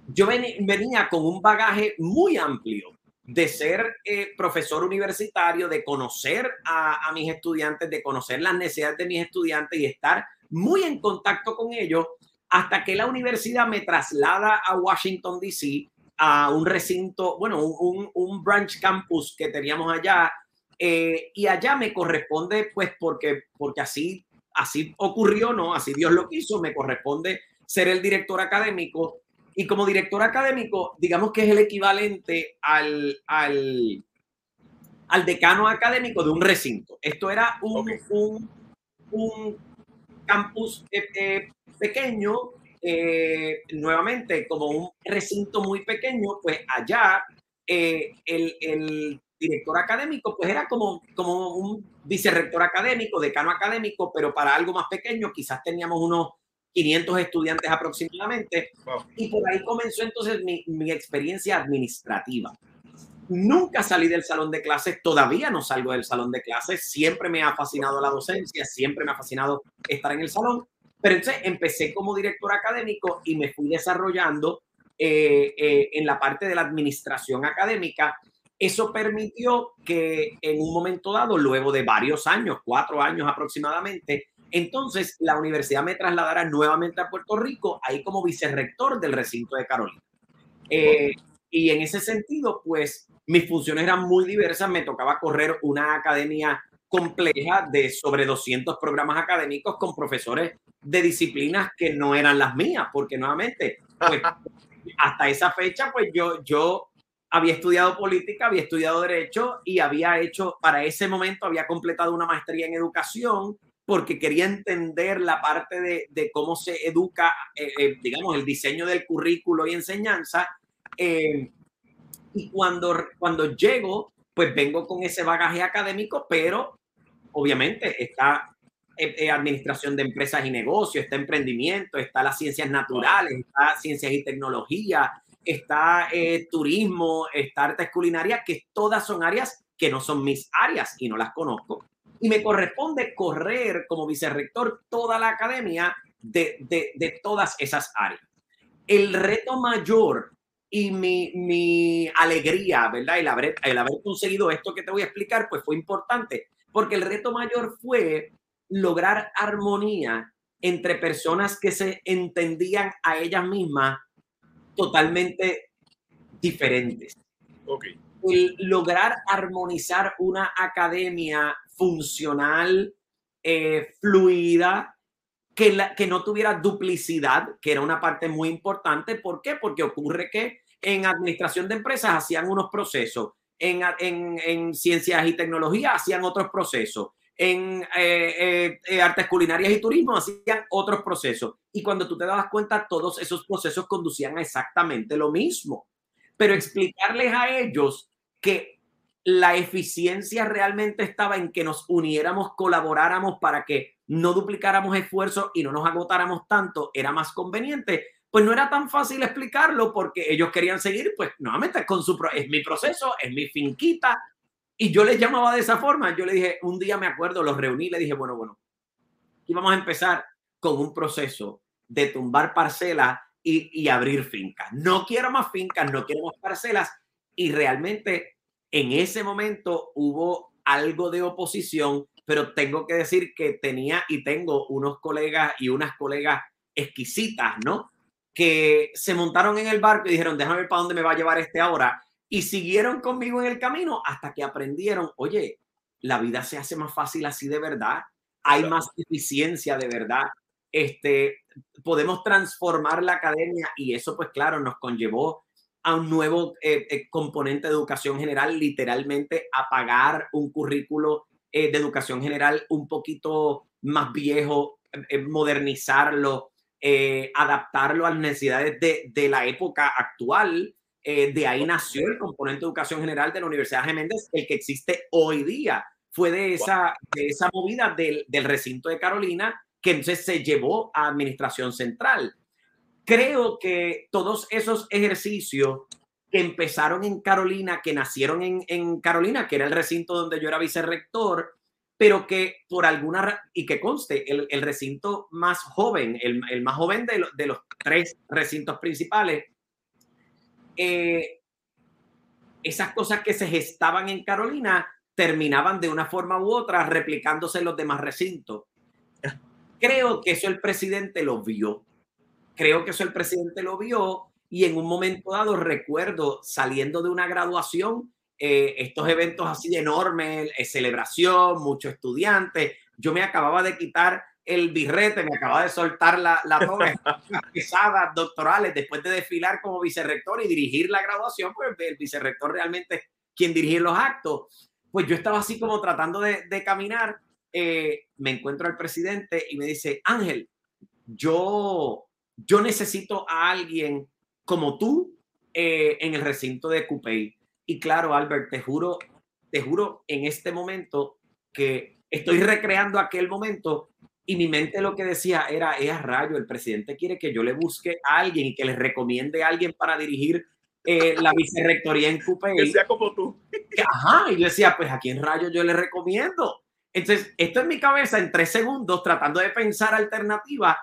yo venía con un bagaje muy amplio de ser eh, profesor universitario, de conocer a, mis estudiantes, de conocer las necesidades de mis estudiantes y estar muy en contacto con ellos hasta que la universidad me traslada a Washington, D.C., a un recinto, bueno, un, branch campus que teníamos allá. Eh, y allá me corresponde, pues, porque, porque así, así ocurrió, ¿no? Así Dios lo quiso, me corresponde ser el director académico y como director académico, digamos que es el equivalente al, al, al decano académico de un recinto. Esto era un, un, un, campus eh, eh, pequeño, eh, nuevamente como un recinto muy pequeño, pues allá el, el, director académico pues era como, como un vicerrector académico, decano académico, pero para algo más pequeño, quizás teníamos unos 500 estudiantes aproximadamente. Y por ahí comenzó entonces mi, mi, experiencia administrativa. Nunca salí del salón de clases, todavía no salgo del salón de clases, siempre me ha fascinado la docencia, siempre me ha fascinado estar en el salón, pero entonces empecé como director académico y me fui desarrollando eh, eh, en la parte de la administración académica Eso permitió que en un momento dado, luego de varios años, cuatro años aproximadamente, entonces la universidad me trasladara nuevamente a Puerto Rico, ahí como vicerrector del recinto de Carolina. Eh, y en ese sentido, pues mis funciones eran muy diversas. Me tocaba correr una academia compleja de sobre 200 programas académicos con profesores de disciplinas que no eran las mías, porque nuevamente, pues, *laughs* hasta esa fecha, pues yo, yo había estudiado política, había estudiado derecho y había hecho, para ese momento, había completado una maestría en educación porque quería entender la parte de, cómo se educa, eh, eh, digamos, el diseño del currículo y enseñanza. Eh, y cuando, cuando llego, pues vengo con ese bagaje académico, pero obviamente está administración de empresas y negocios, está emprendimiento, está las ciencias naturales, está ciencias y tecnología, está turismo, está artes culinarias, que todas son áreas que no son mis áreas y no las conozco y me corresponde correr como vicerrector toda la academia de, de, de todas esas áreas. El reto mayor y mi, mi, alegría, ¿verdad? El haber, el haber conseguido esto que te voy a explicar, pues fue importante, porque el reto mayor fue lograr armonía entre personas que se entendían a ellas mismas totalmente diferentes. Okay. El lograr armonizar una academia funcional, eh, fluida, que, la, que no tuviera duplicidad, que era una parte muy importante. ¿Por qué? Porque ocurre que en administración de empresas hacían unos procesos, en, en, en ciencias y tecnología hacían otros procesos, en eh, eh, artes culinarias y turismo hacían otros procesos. Y cuando tú te dabas cuenta, todos esos procesos conducían a exactamente lo mismo. Pero explicarles a ellos que la eficiencia realmente estaba en que nos uniéramos, colaboráramos para que no duplicáramos esfuerzos y no nos agotáramos tanto, era más conveniente. Pues no era tan fácil explicarlo porque ellos querían seguir, pues nuevamente con su, es mi proceso, es mi finquita. Y yo les llamaba de esa forma. Yo le dije, un día me acuerdo, los reuní, le dije, bueno, bueno, y vamos a empezar con un proceso de tumbar parcelas y, y abrir fincas. No quiero más fincas, no quiero más parcelas. Y realmente en ese momento hubo algo de oposición, pero tengo que decir que tenía y tengo unos colegas y unas colegas exquisitas, ¿no? Que se montaron en el barco y dijeron, déjame ver para dónde me va a llevar este ahora. Y siguieron conmigo en el camino hasta que aprendieron, oye, la vida se hace más fácil así de verdad, hay más eficiencia de verdad, este, podemos transformar la academia y eso pues claro nos conllevó a un nuevo eh, eh, componente de educación general, literalmente a pagar un currículo eh, de educación general un poquito más viejo, modernizarlo, adaptarlo a las necesidades de, de la época actual. de ahí nació el componente de educación general de la Universidad de Méndez, el que existe hoy día. Fue de esa, de esa movida del, del recinto de Carolina que entonces se llevó a Administración Central creo que todos esos ejercicios que empezaron en Carolina, que nacieron en, en, Carolina, que era el recinto donde yo era vicerrector, pero que por alguna, y que conste, el, el recinto más joven, el, el más joven de, de, los tres recintos principales, eh, esas cosas que se gestaban en Carolina terminaban de una forma u otra replicándose en los demás recintos. Creo que eso el presidente lo vio creo que eso el presidente lo vio y en un momento dado recuerdo saliendo de una graduación, eh, estos eventos así de enormes, eh, celebración, muchos estudiantes, yo me acababa de quitar el birrete, me acababa de soltar la, la *laughs* pesadas doctorales después de desfilar como vicerrector y dirigir la graduación, pues el vicerrector realmente quien dirige los actos. Pues yo estaba así como tratando de, de caminar, eh, me encuentro al presidente y me dice, Ángel, yo yo necesito a alguien como tú eh, en el recinto de Coupey. Y claro, Albert, te juro, te juro en este momento que estoy recreando aquel momento y mi mente lo que decía era, es a rayo, el presidente quiere que yo le busque a alguien y que le recomiende a alguien para dirigir eh, la vicerrectoría en Coupey. Que sea como tú. Ajá, y yo decía, pues a quién rayo yo le recomiendo. Entonces, esto en mi cabeza en tres segundos, tratando de pensar alternativa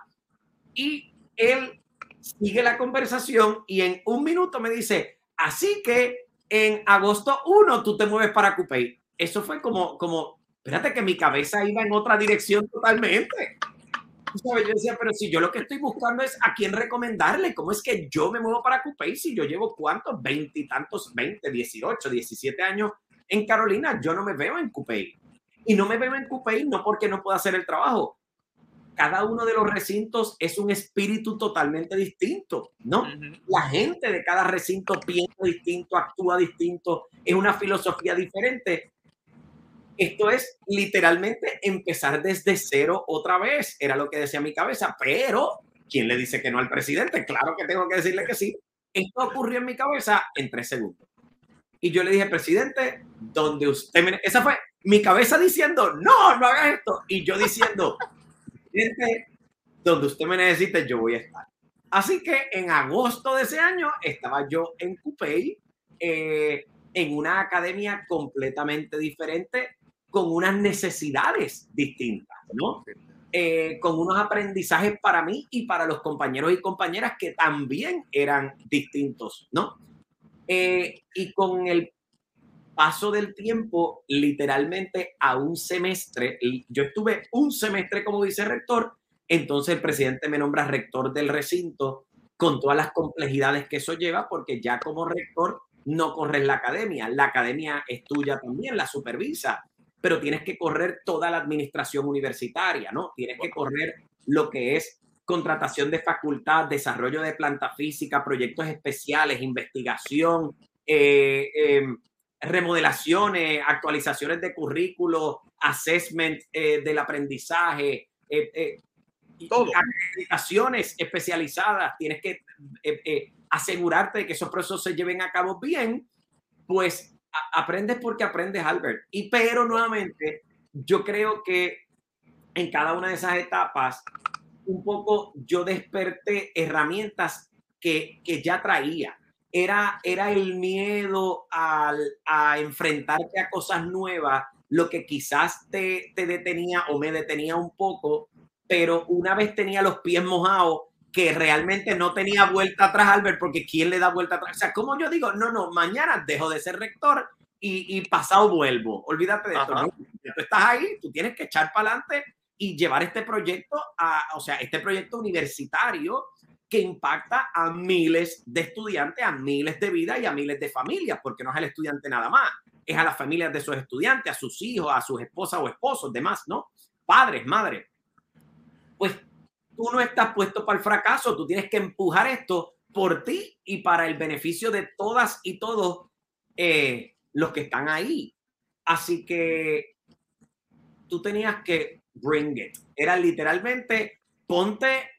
y él sigue la conversación y en un minuto me dice, así que en agosto 1 tú te mueves para Coupé. Eso fue como, como, espérate que mi cabeza iba en otra dirección totalmente. Yo decía, pero si yo lo que estoy buscando es a quién recomendarle, ¿cómo es que yo me muevo para Coupé si yo llevo cuántos, veintitantos, veinte, dieciocho, diecisiete años en Carolina? Yo no me veo en Coupé. Y no me veo en Coupé no porque no pueda hacer el trabajo. Cada uno de los recintos es un espíritu totalmente distinto, ¿no? La gente de cada recinto piensa distinto, actúa distinto, es una filosofía diferente esto es literalmente empezar desde cero otra vez. Era lo que decía mi cabeza, pero ¿quién le dice que no al presidente? Claro que tengo que decirle que sí. Esto ocurrió en mi cabeza en tres segundos. Y yo le dije, presidente, donde usted me... Esa fue mi cabeza diciendo, no, no haga esto. Y yo diciendo, presidente, donde usted me necesite, yo voy a estar. Así que en agosto de ese año estaba yo en Coupey, eh, en una academia completamente diferente, con unas necesidades distintas, ¿no? Eh, con unos aprendizajes para mí y para los compañeros y compañeras que también eran distintos, ¿no? Eh, y con el paso del tiempo, literalmente a un semestre, yo estuve un semestre como vicerrector, entonces el presidente me nombra rector del recinto con todas las complejidades que eso lleva, porque ya como rector no corres la academia, la academia es tuya también, la supervisa, pero tienes que correr toda la administración universitaria, ¿no? Tienes que correr lo que es contratación de facultad, desarrollo de planta física, proyectos especiales, investigación, eh, em, remodelaciones, actualizaciones de currículo, assessment eh, del aprendizaje, eh, todo. Acreditaciones especializadas, tienes que asegurarte de que esos procesos se lleven a cabo bien, pues aprendes porque aprendes, Albert. Y pero nuevamente, yo creo que en cada una de esas etapas, un poco yo desperté herramientas que, que ya traía. Era, era el miedo al, a enfrentarte a cosas nuevas, lo que quizás te, te detenía o me detenía un poco, pero una vez tenía los pies mojados, que realmente no tenía vuelta atrás, Albert, porque ¿quién le da vuelta atrás? O sea, como yo digo, no, no, mañana dejo de ser rector y, pasado vuelvo. Olvídate de esto. Tú estás ahí, tú tienes que echar para adelante y llevar este proyecto a, o sea, este proyecto universitario que impacta a miles de estudiantes, a miles de vidas y a miles de familias, porque no es el estudiante nada más, es a las familias de sus estudiantes, a sus hijos, a sus esposas o esposos, demás, ¿no? Padres, madres. Pues tú no estás puesto para el fracaso, tú tienes que empujar esto por ti y para el beneficio de todas y todos eh, los que están ahí. Así que tú tenías que bring it. Era literalmente ponte,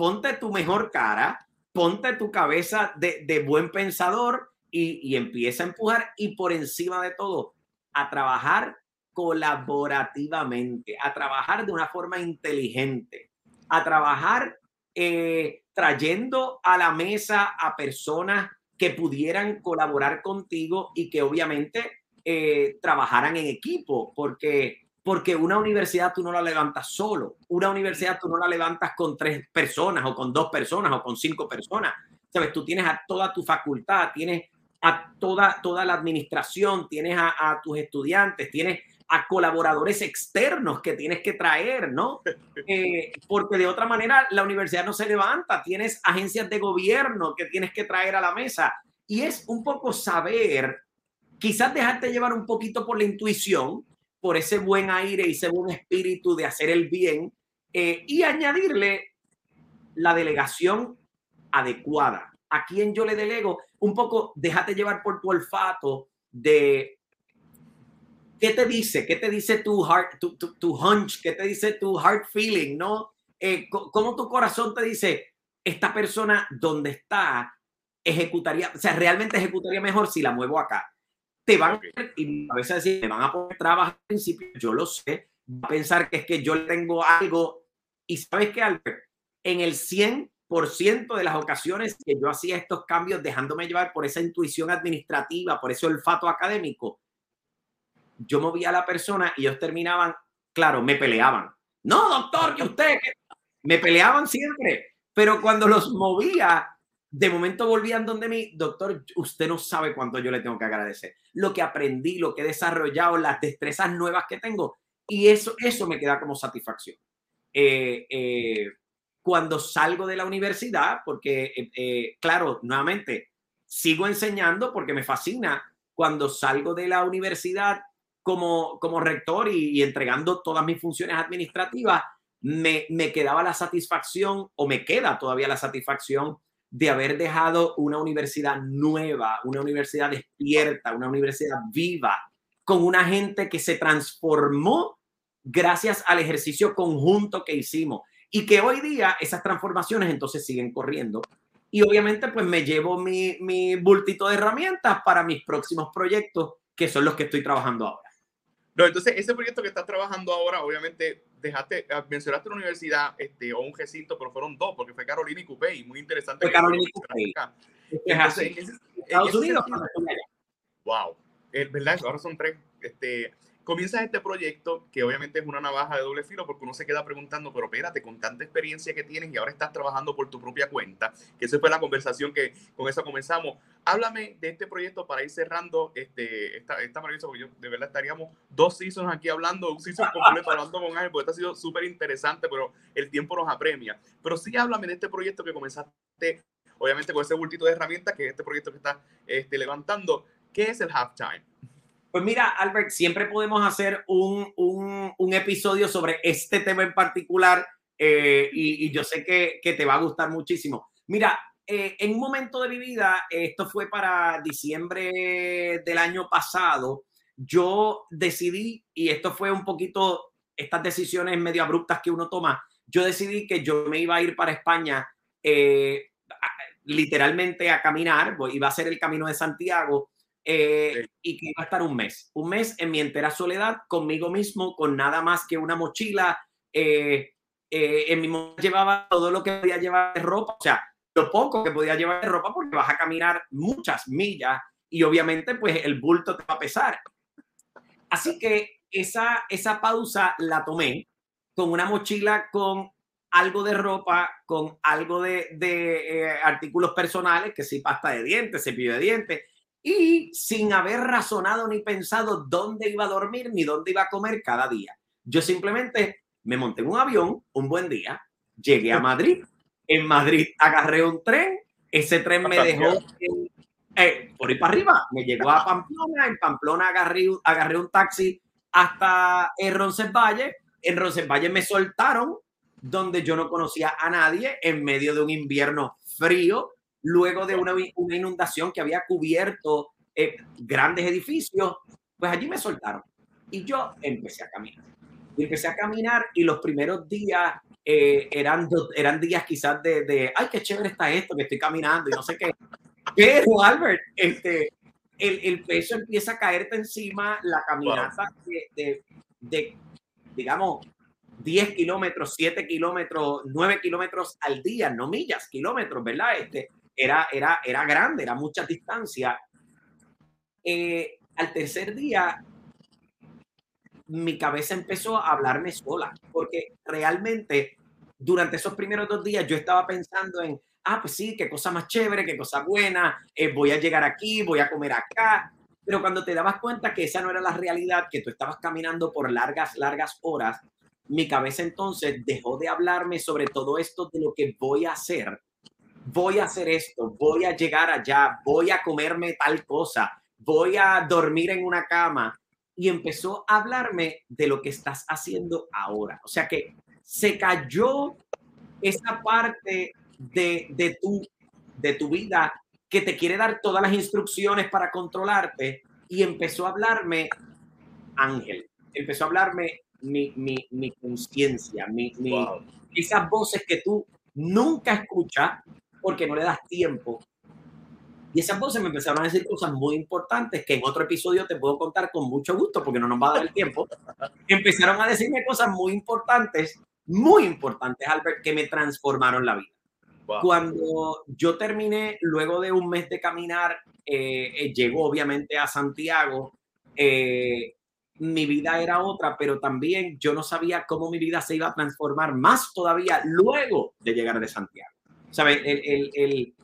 ponte tu mejor cara, ponte tu cabeza de, buen pensador y, y empieza a empujar y por encima de todo a trabajar colaborativamente, a trabajar de una forma inteligente a trabajar eh, trayendo a la mesa a personas que pudieran colaborar contigo y que obviamente eh, trabajaran en equipo, porque, porque una universidad tú no la levantas solo, una universidad tú no la levantas con tres personas o con dos personas o con cinco personas, sabes, tú tienes a toda tu facultad, tienes a toda, toda la administración, tienes a, a tus estudiantes, tienes a colaboradores externos que tienes que traer, ¿no? *laughs* Eh, porque de otra manera la universidad no se levanta, tienes agencias de gobierno que tienes que traer a la mesa. Y es un poco saber, quizás dejarte llevar un poquito por la intuición, por ese buen aire y ese buen espíritu de hacer el bien eh, y añadirle la delegación adecuada. A quien yo le delego, un poco déjate llevar por tu olfato de ¿qué te dice? ¿Qué te dice tu heart, tu, tu, hunch? ¿Qué te dice tu heart feeling? ¿No? Eh, ¿Cómo tu corazón te dice, esta persona donde está ejecutaría, o sea, realmente ejecutaría mejor si la muevo acá? Te van a, y a veces decir, me van a poner trabajo al principio, yo lo sé, va a pensar que es que yo tengo algo. Y sabes que, Albert, en el 100% de las ocasiones que yo hacía estos cambios dejándome llevar por esa intuición administrativa, por ese olfato académico, yo movía a la persona y ellos terminaban, claro, me peleaban. No, doctor, que usted, me peleaban siempre, pero cuando los movía, de momento volvían donde mí, doctor, usted no sabe cuánto yo le tengo que agradecer. Lo que aprendí, lo que he desarrollado, las destrezas nuevas que tengo. Y eso, eso me queda como satisfacción. Eh, eh, cuando salgo de la universidad, porque, eh, claro, nuevamente, sigo enseñando porque me fascina. Cuando salgo de la universidad como, como rector y, entregando todas mis funciones administrativas, me, me quedaba la satisfacción o me queda todavía la satisfacción de haber dejado una universidad nueva, una universidad despierta, una universidad viva, con una gente que se transformó gracias al ejercicio conjunto que hicimos y que hoy día esas transformaciones entonces siguen corriendo. Y obviamente pues me llevo mi, mi bultito de herramientas para mis próximos proyectos, que son los que estoy trabajando ahora. No, entonces ese proyecto que estás trabajando ahora, obviamente dejaste, ah, mencionaste una universidad este, o un recinto, pero fueron dos, porque fue Carolina y Coupé, muy interesante. Fue Carolina y Coupé. Estados Unidos. Wow, es verdad, ahora son tres. Este, comienzas este proyecto que obviamente es una navaja de doble filo porque uno se queda preguntando, pero espérate, con tanta experiencia que tienes y ahora estás trabajando por tu propia cuenta, que esa fue la conversación que con eso comenzamos. Háblame de este proyecto para ir cerrando este, esta, esta maravillosa, porque yo de verdad estaríamos dos seasons aquí hablando, un season *laughs* completo hablando con él, porque esto ha sido súper interesante, pero el tiempo nos apremia. Pero sí háblame de este proyecto que comenzaste, obviamente con ese bultito de herramientas, que es este proyecto que estás este, levantando. ¿Qué es el halftime? Pues mira, Albert, siempre podemos hacer un, un, episodio sobre este tema en particular eh, y, yo sé que, te va a gustar muchísimo. Mira, eh, en un momento de mi vida, esto fue para diciembre del año pasado, yo decidí, y esto fue un poquito, estas decisiones medio abruptas que uno toma, yo decidí que yo me iba a ir para España eh, literalmente a caminar, iba a hacer el camino de Santiago eh, y que iba a estar un mes, un mes en mi entera soledad conmigo mismo, con nada más que una mochila. Eh, eh, en mi mochila llevaba todo lo que podía llevar de ropa, o sea, lo poco que podía llevar de ropa porque vas a caminar muchas millas y obviamente pues el bulto te va a pesar. Así que esa, esa pausa la tomé con una mochila con algo de ropa, con algo de, de artículos personales, que sí, pasta de dientes, cepillo de dientes, y sin haber razonado ni pensado dónde iba a dormir ni dónde iba a comer cada día. Yo simplemente me monté en un avión un buen día, llegué a *laughs* Madrid, en Madrid agarré un tren, ese tren me dejó eh, por ir para arriba, me llegó a Pamplona, en Pamplona agarré, agarré un taxi hasta en Roncesvalles, en Roncesvalles me soltaron donde yo no conocía a nadie en medio de un invierno frío, luego de una, una inundación que había cubierto eh, grandes edificios, pues allí me soltaron y yo empecé a caminar. Y empecé a caminar y los primeros días eh, eran, eran días quizás de, de, ay, qué chévere está esto, que estoy caminando y no sé qué. Pero, Albert, este, el, el peso empieza a caerte encima, la caminata de, de, de, digamos, 10 kilómetros, 7 kilómetros, 9 kilómetros al día, no millas, kilómetros, ¿verdad? Este, era, era, era grande, era mucha distancia. Eh, al tercer día, mi cabeza empezó a hablarme sola, porque realmente durante esos primeros dos días yo estaba pensando en, ah, pues sí, qué cosa más chévere, qué cosa buena, eh, voy a llegar aquí, voy a comer acá. Pero cuando te dabas cuenta que esa no era la realidad, que tú estabas caminando por largas, largas horas, mi cabeza entonces dejó de hablarme sobre todo esto de lo que voy a hacer voy a hacer esto, voy a llegar allá, voy a comerme tal cosa, voy a dormir en una cama. Y empezó a hablarme de lo que estás haciendo ahora. O sea que se cayó esa parte de, de, tu, de tu vida que te quiere dar todas las instrucciones para controlarte y empezó a hablarme Ángel, empezó a hablarme mi, mi, mi conciencia, mi, mi esas voces que tú nunca escuchas, porque no le das tiempo. Y esas voces me empezaron a decir cosas muy importantes que en otro episodio te puedo contar con mucho gusto porque no nos va a dar el tiempo. Empezaron a decirme cosas muy importantes, muy importantes, Albert, que me transformaron la vida. Cuando yo terminé, luego de un mes de caminar, eh, eh, llegó obviamente a Santiago. Eh, mi vida era otra, pero también yo no sabía cómo mi vida se iba a transformar más todavía luego de llegar de Santiago. ¿Sabes? El, el,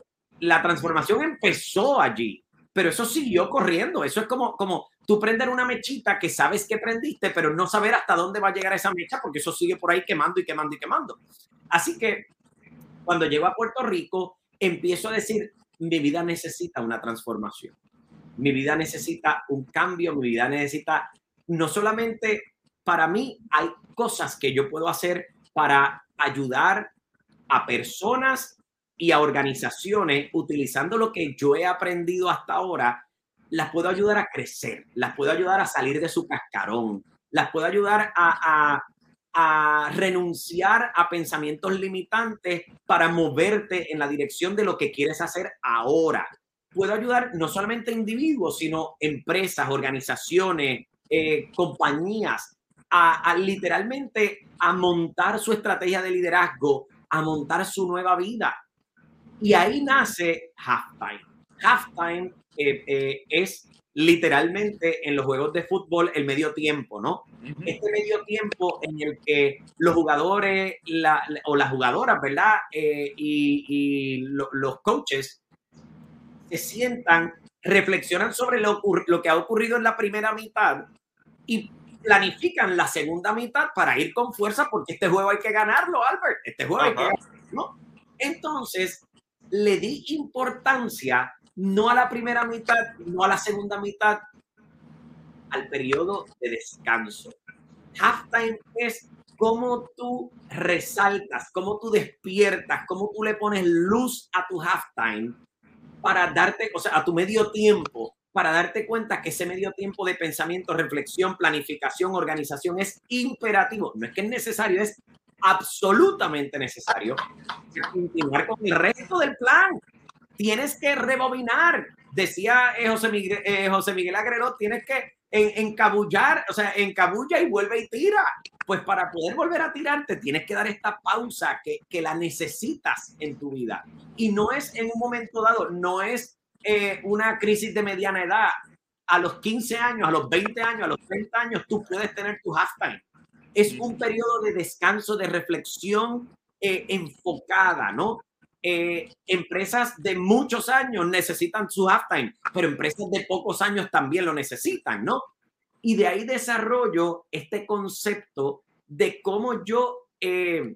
la transformación empezó allí, pero eso siguió corriendo. Eso es como, como tú prender una mechita que sabes que prendiste, pero no saber hasta dónde va a llegar esa mecha, porque eso sigue por ahí quemando y quemando y quemando. Así que cuando llego a Puerto Rico, empiezo a decir, mi vida necesita una transformación. Mi vida necesita un cambio, mi vida necesita, no solamente para mí, hay cosas que yo puedo hacer para ayudar a personas y a organizaciones utilizando lo que yo he aprendido hasta ahora, las puedo ayudar a crecer, las puedo ayudar a salir de su cascarón, las puedo ayudar a, renunciar a pensamientos limitantes para moverte en la dirección de lo que quieres hacer ahora. Puedo ayudar no solamente a individuos, sino empresas, organizaciones, eh, compañías, a, a, literalmente a montar su estrategia de liderazgo, a montar su nueva vida. Y ahí nace Halftime. Halftime eh, eh, es literalmente en los juegos de fútbol el medio tiempo, ¿no? Este medio tiempo en el que los jugadores o las jugadoras, ¿verdad? Eh, y, los coaches se sientan, reflexionan sobre lo, lo que ha ocurrido en la primera mitad y planifican la segunda mitad para ir con fuerza porque este juego hay que ganarlo, Albert. Este juego hay que ganarlo, ¿no? Entonces, le di importancia no a la primera mitad, no a la segunda mitad, al periodo de descanso. Halftime es cómo tú resaltas, cómo tú despiertas, cómo tú le pones luz a tu halftime para darte, o sea, a tu medio tiempo, para darte cuenta que ese medio tiempo de pensamiento, reflexión, planificación, organización es imperativo. No es que es necesario, es absolutamente necesario continuar con el resto del plan tienes que rebobinar. Decía eh, José, Miguel, eh, José tienes que encabullar, o sea, encabulla y vuelve y tira. Pues para poder volver a tirarte, tienes que dar esta pausa que, que la necesitas en tu vida. Y no es en un momento dado, no es eh, una crisis de mediana edad. A los 15 años, a los 20 años, a los 30 años, tú puedes tener tu halftime. Es un periodo de descanso, de reflexión enfocada, ¿no? Eh, empresas de muchos años necesitan su halftime, pero empresas de pocos años también lo necesitan, ¿no? Y de ahí desarrollo este concepto de cómo yo eh,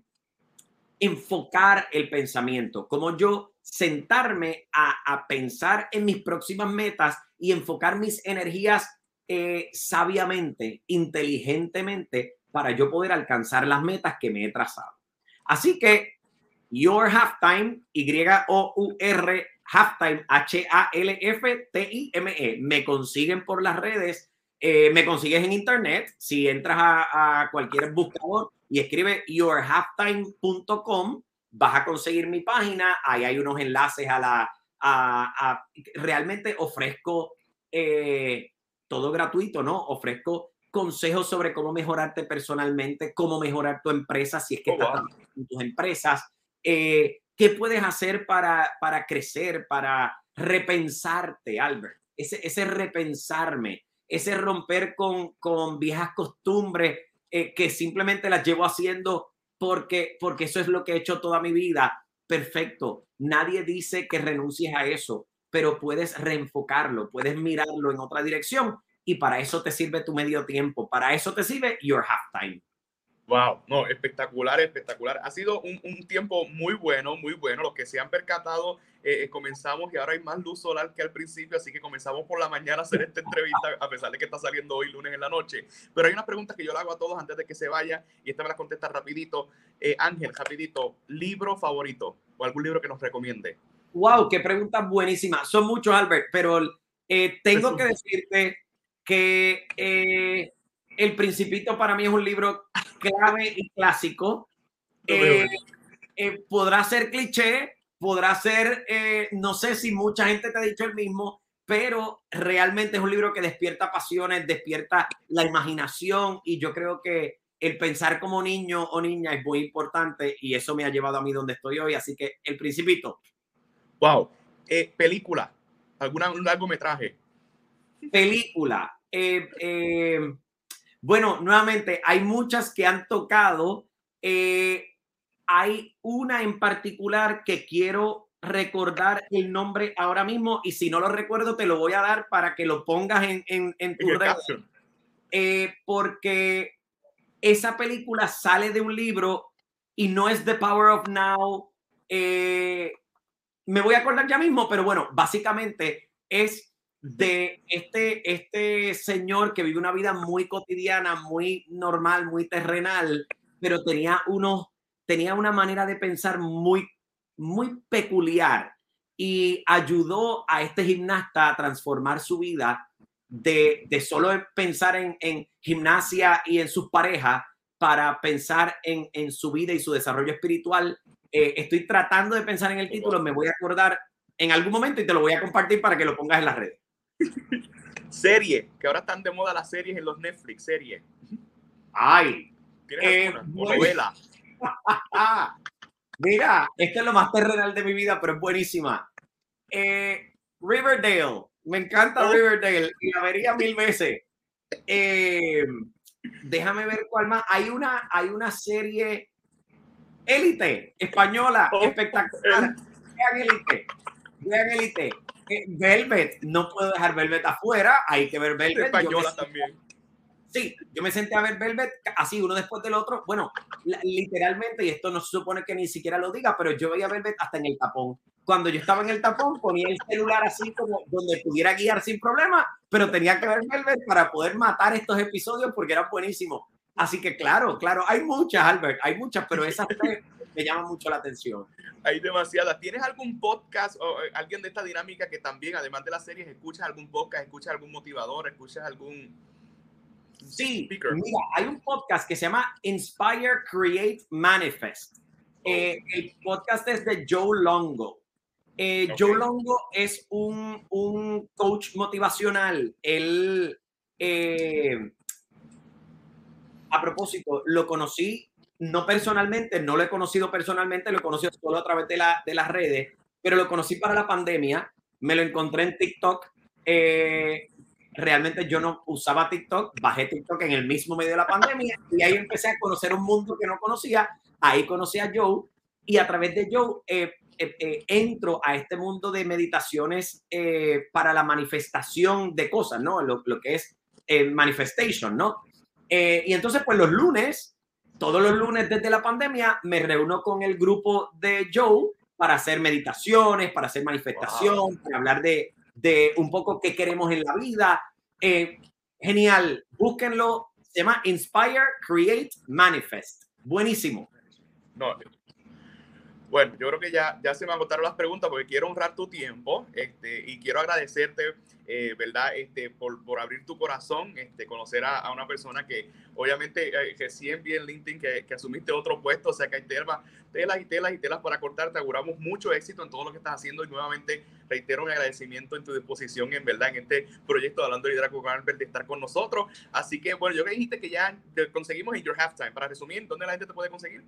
enfocar el pensamiento, cómo yo sentarme a, pensar en mis próximas metas y enfocar mis energías eh, sabiamente, inteligentemente, para yo poder alcanzar las metas que me he trazado. Así que Your Halftime, Y-O-U-R, Halftime, H-A-L-F-T-I-M-E. Me consiguen por las redes, eh, me consigues en internet. Si entras a, cualquier buscador y escribe yourhalftime.com, vas a conseguir mi página. Ahí hay unos enlaces a la. A, realmente ofrezco eh, todo gratuito, ¿no? Ofrezco consejos sobre cómo mejorarte personalmente, cómo mejorar tu empresa, si es que oh, estás en tus empresas, eh, ¿Qué puedes hacer para, para crecer, para repensarte, Albert? Ese, ese repensarme, ese romper con, con viejas costumbres eh, que simplemente las llevo haciendo porque, porque eso es lo que he hecho toda mi vida. Perfecto. Nadie dice que renuncies a eso, pero puedes reenfocarlo, puedes mirarlo en otra dirección y para eso te sirve tu medio tiempo, para eso te sirve your halftime. Wow, no, espectacular, espectacular. Ha sido un, un, tiempo muy bueno, muy bueno. Los que se han percatado, eh, eh, comenzamos y ahora hay más luz solar que al principio, así que comenzamos por la mañana a hacer esta entrevista, a pesar de que está saliendo hoy lunes en la noche. Pero hay unas preguntas que yo le hago a todos antes de que se vaya y esta me las contesta rapidito. Eh, Ángel, rapidito, libro favorito o algún libro que nos recomiende. Wow, qué preguntas buenísimas. Son muchos, Albert, pero tengo que decirte que El Principito para mí es un libro clave y clásico. Eh, eh, podrá ser cliché, podrá ser, eh, no sé si mucha gente te ha dicho el mismo, pero realmente es un libro que despierta pasiones, despierta la imaginación y yo creo que el pensar como niño o niña es muy importante y eso me ha llevado a mí donde estoy hoy, así que El Principito. Wow. película, alguna un largometraje. Película. eh, bueno, nuevamente, hay muchas que han tocado. Eh, hay una en particular que quiero recordar el nombre ahora mismo y si no lo recuerdo te lo voy a dar para que lo pongas en, en, en tu red. Eh, porque esa película sale de un libro y no es The Power of Now. Eh, me voy a acordar ya mismo, pero bueno, básicamente es de este, este señor que vive una vida muy cotidiana, muy normal, muy terrenal, pero tenía, unos, tenía una manera de pensar muy, muy peculiar y ayudó a este gimnasta a transformar su vida de, de solo pensar en, en, gimnasia y en sus parejas para pensar en, en su vida y su desarrollo espiritual. Eh, estoy tratando de pensar en el título, me voy a acordar en algún momento y te lo voy a compartir para que lo pongas en las redes. Serie, que ahora están de moda las series en los Netflix, serie. Ay. Eh, novela? *laughs* Mira, esto es lo más terrenal de mi vida, pero es buenísima. Eh, Riverdale. Me encanta oh. Riverdale y la vería mil veces. Eh, déjame ver cuál más. Hay una, hay una serie élite española oh, espectacular. Vean élite. Vean élite. Velvet, no puedo dejar Velvet afuera, hay que ver Velvet. Española también. Sí, yo me senté a ver Velvet así uno después del otro. Bueno, literalmente, y esto no se supone que ni siquiera lo diga, pero yo veía Velvet hasta en el tapón cuando yo estaba en el tapón, ponía el celular así como donde pudiera guiar sin problema, pero tenía que ver Velvet para poder matar estos episodios porque era buenísimo. Así que claro, claro, hay muchas, Albert, hay muchas, pero esas tres me llaman mucho la atención. Hay demasiadas. ¿Tienes algún podcast o eh, alguien de esta dinámica que también, además de las series, escuchas algún podcast, escuchas algún motivador, escuchas algún... Sí, mira, hay un podcast que se llama Inspire, Create, Manifest. Eh, el podcast es de Joe Longo. Eh, Joe Longo es un, un coach motivacional. Él, eh, a propósito, lo conocí no personalmente, no lo he conocido personalmente, lo he conocido solo a través de, la, de las redes, pero lo conocí para la pandemia, me lo encontré en TikTok. Eh, realmente yo no usaba TikTok, bajé TikTok en el mismo medio de la pandemia y ahí empecé a conocer un mundo que no conocía. Ahí conocí a Joe y a través de Joe eh, eh, eh, entro a este mundo de meditaciones eh, para la manifestación de cosas, ¿no? Lo, lo que es manifestation, ¿no? Y entonces, pues los lunes, todos los lunes desde la pandemia, me reúno con el grupo de Joe para hacer meditaciones, para hacer manifestación, para hablar de, de, un poco qué queremos en la vida. genial, búsquenlo, se llama Inspire, Create, Manifest. Buenísimo. No, bueno, yo creo que ya, ya se me agotaron las preguntas porque quiero honrar tu tiempo este, y quiero agradecerte, eh, ¿verdad? Este, por, por, abrir tu corazón, este, conocer a, a una persona que obviamente eh, recién vi en LinkedIn que, que, asumiste otro puesto, o sea que hay telas, telas y telas y telas para cortar. Te auguramos mucho éxito en todo lo que estás haciendo y nuevamente reitero un agradecimiento en tu disposición, en verdad, en este proyecto de Hablando de Liderazgo con Albert de estar con nosotros. Así que, bueno, yo que dijiste que ya te conseguimos en Your Halftime. Para resumir, ¿dónde la gente te puede conseguir?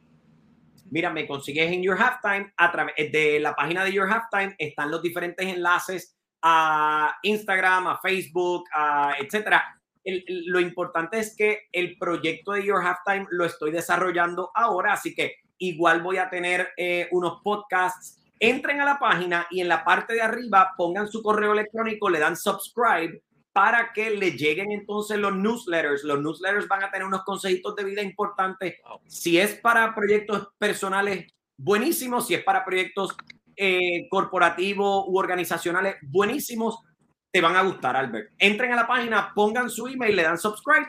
Mira, me consigues en Your Halftime a través de la página de Your Halftime. Están los diferentes enlaces a Instagram, a Facebook, a etcétera. lo importante es que el proyecto de Your Halftime lo estoy desarrollando ahora, así que igual voy a tener eh, unos podcasts. Entren a la página y en la parte de arriba pongan su correo electrónico, le dan subscribe para que le lleguen entonces los newsletters. Los newsletters van a tener unos consejitos de vida importantes. Si es para proyectos personales, buenísimos. Si es para proyectos eh, corporativos u organizacionales, buenísimos. Te van a gustar, Albert. Entren a la página, pongan su email, le dan subscribe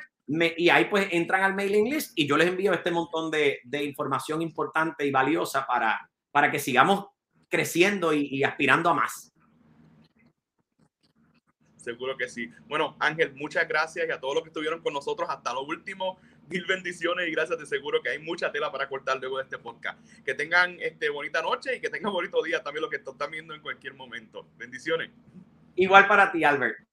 y ahí pues entran al mailing list y yo les envío este montón de, de información importante y valiosa para, para que sigamos creciendo y, y aspirando a más. Seguro que sí. Bueno, Ángel, muchas gracias y a todos los que estuvieron con nosotros hasta lo último. Mil bendiciones y gracias. Te seguro que hay mucha tela para cortar luego de este podcast. Que tengan este, bonita noche y que tengan bonito día también lo que están viendo en cualquier momento. Bendiciones. Igual para ti, Albert.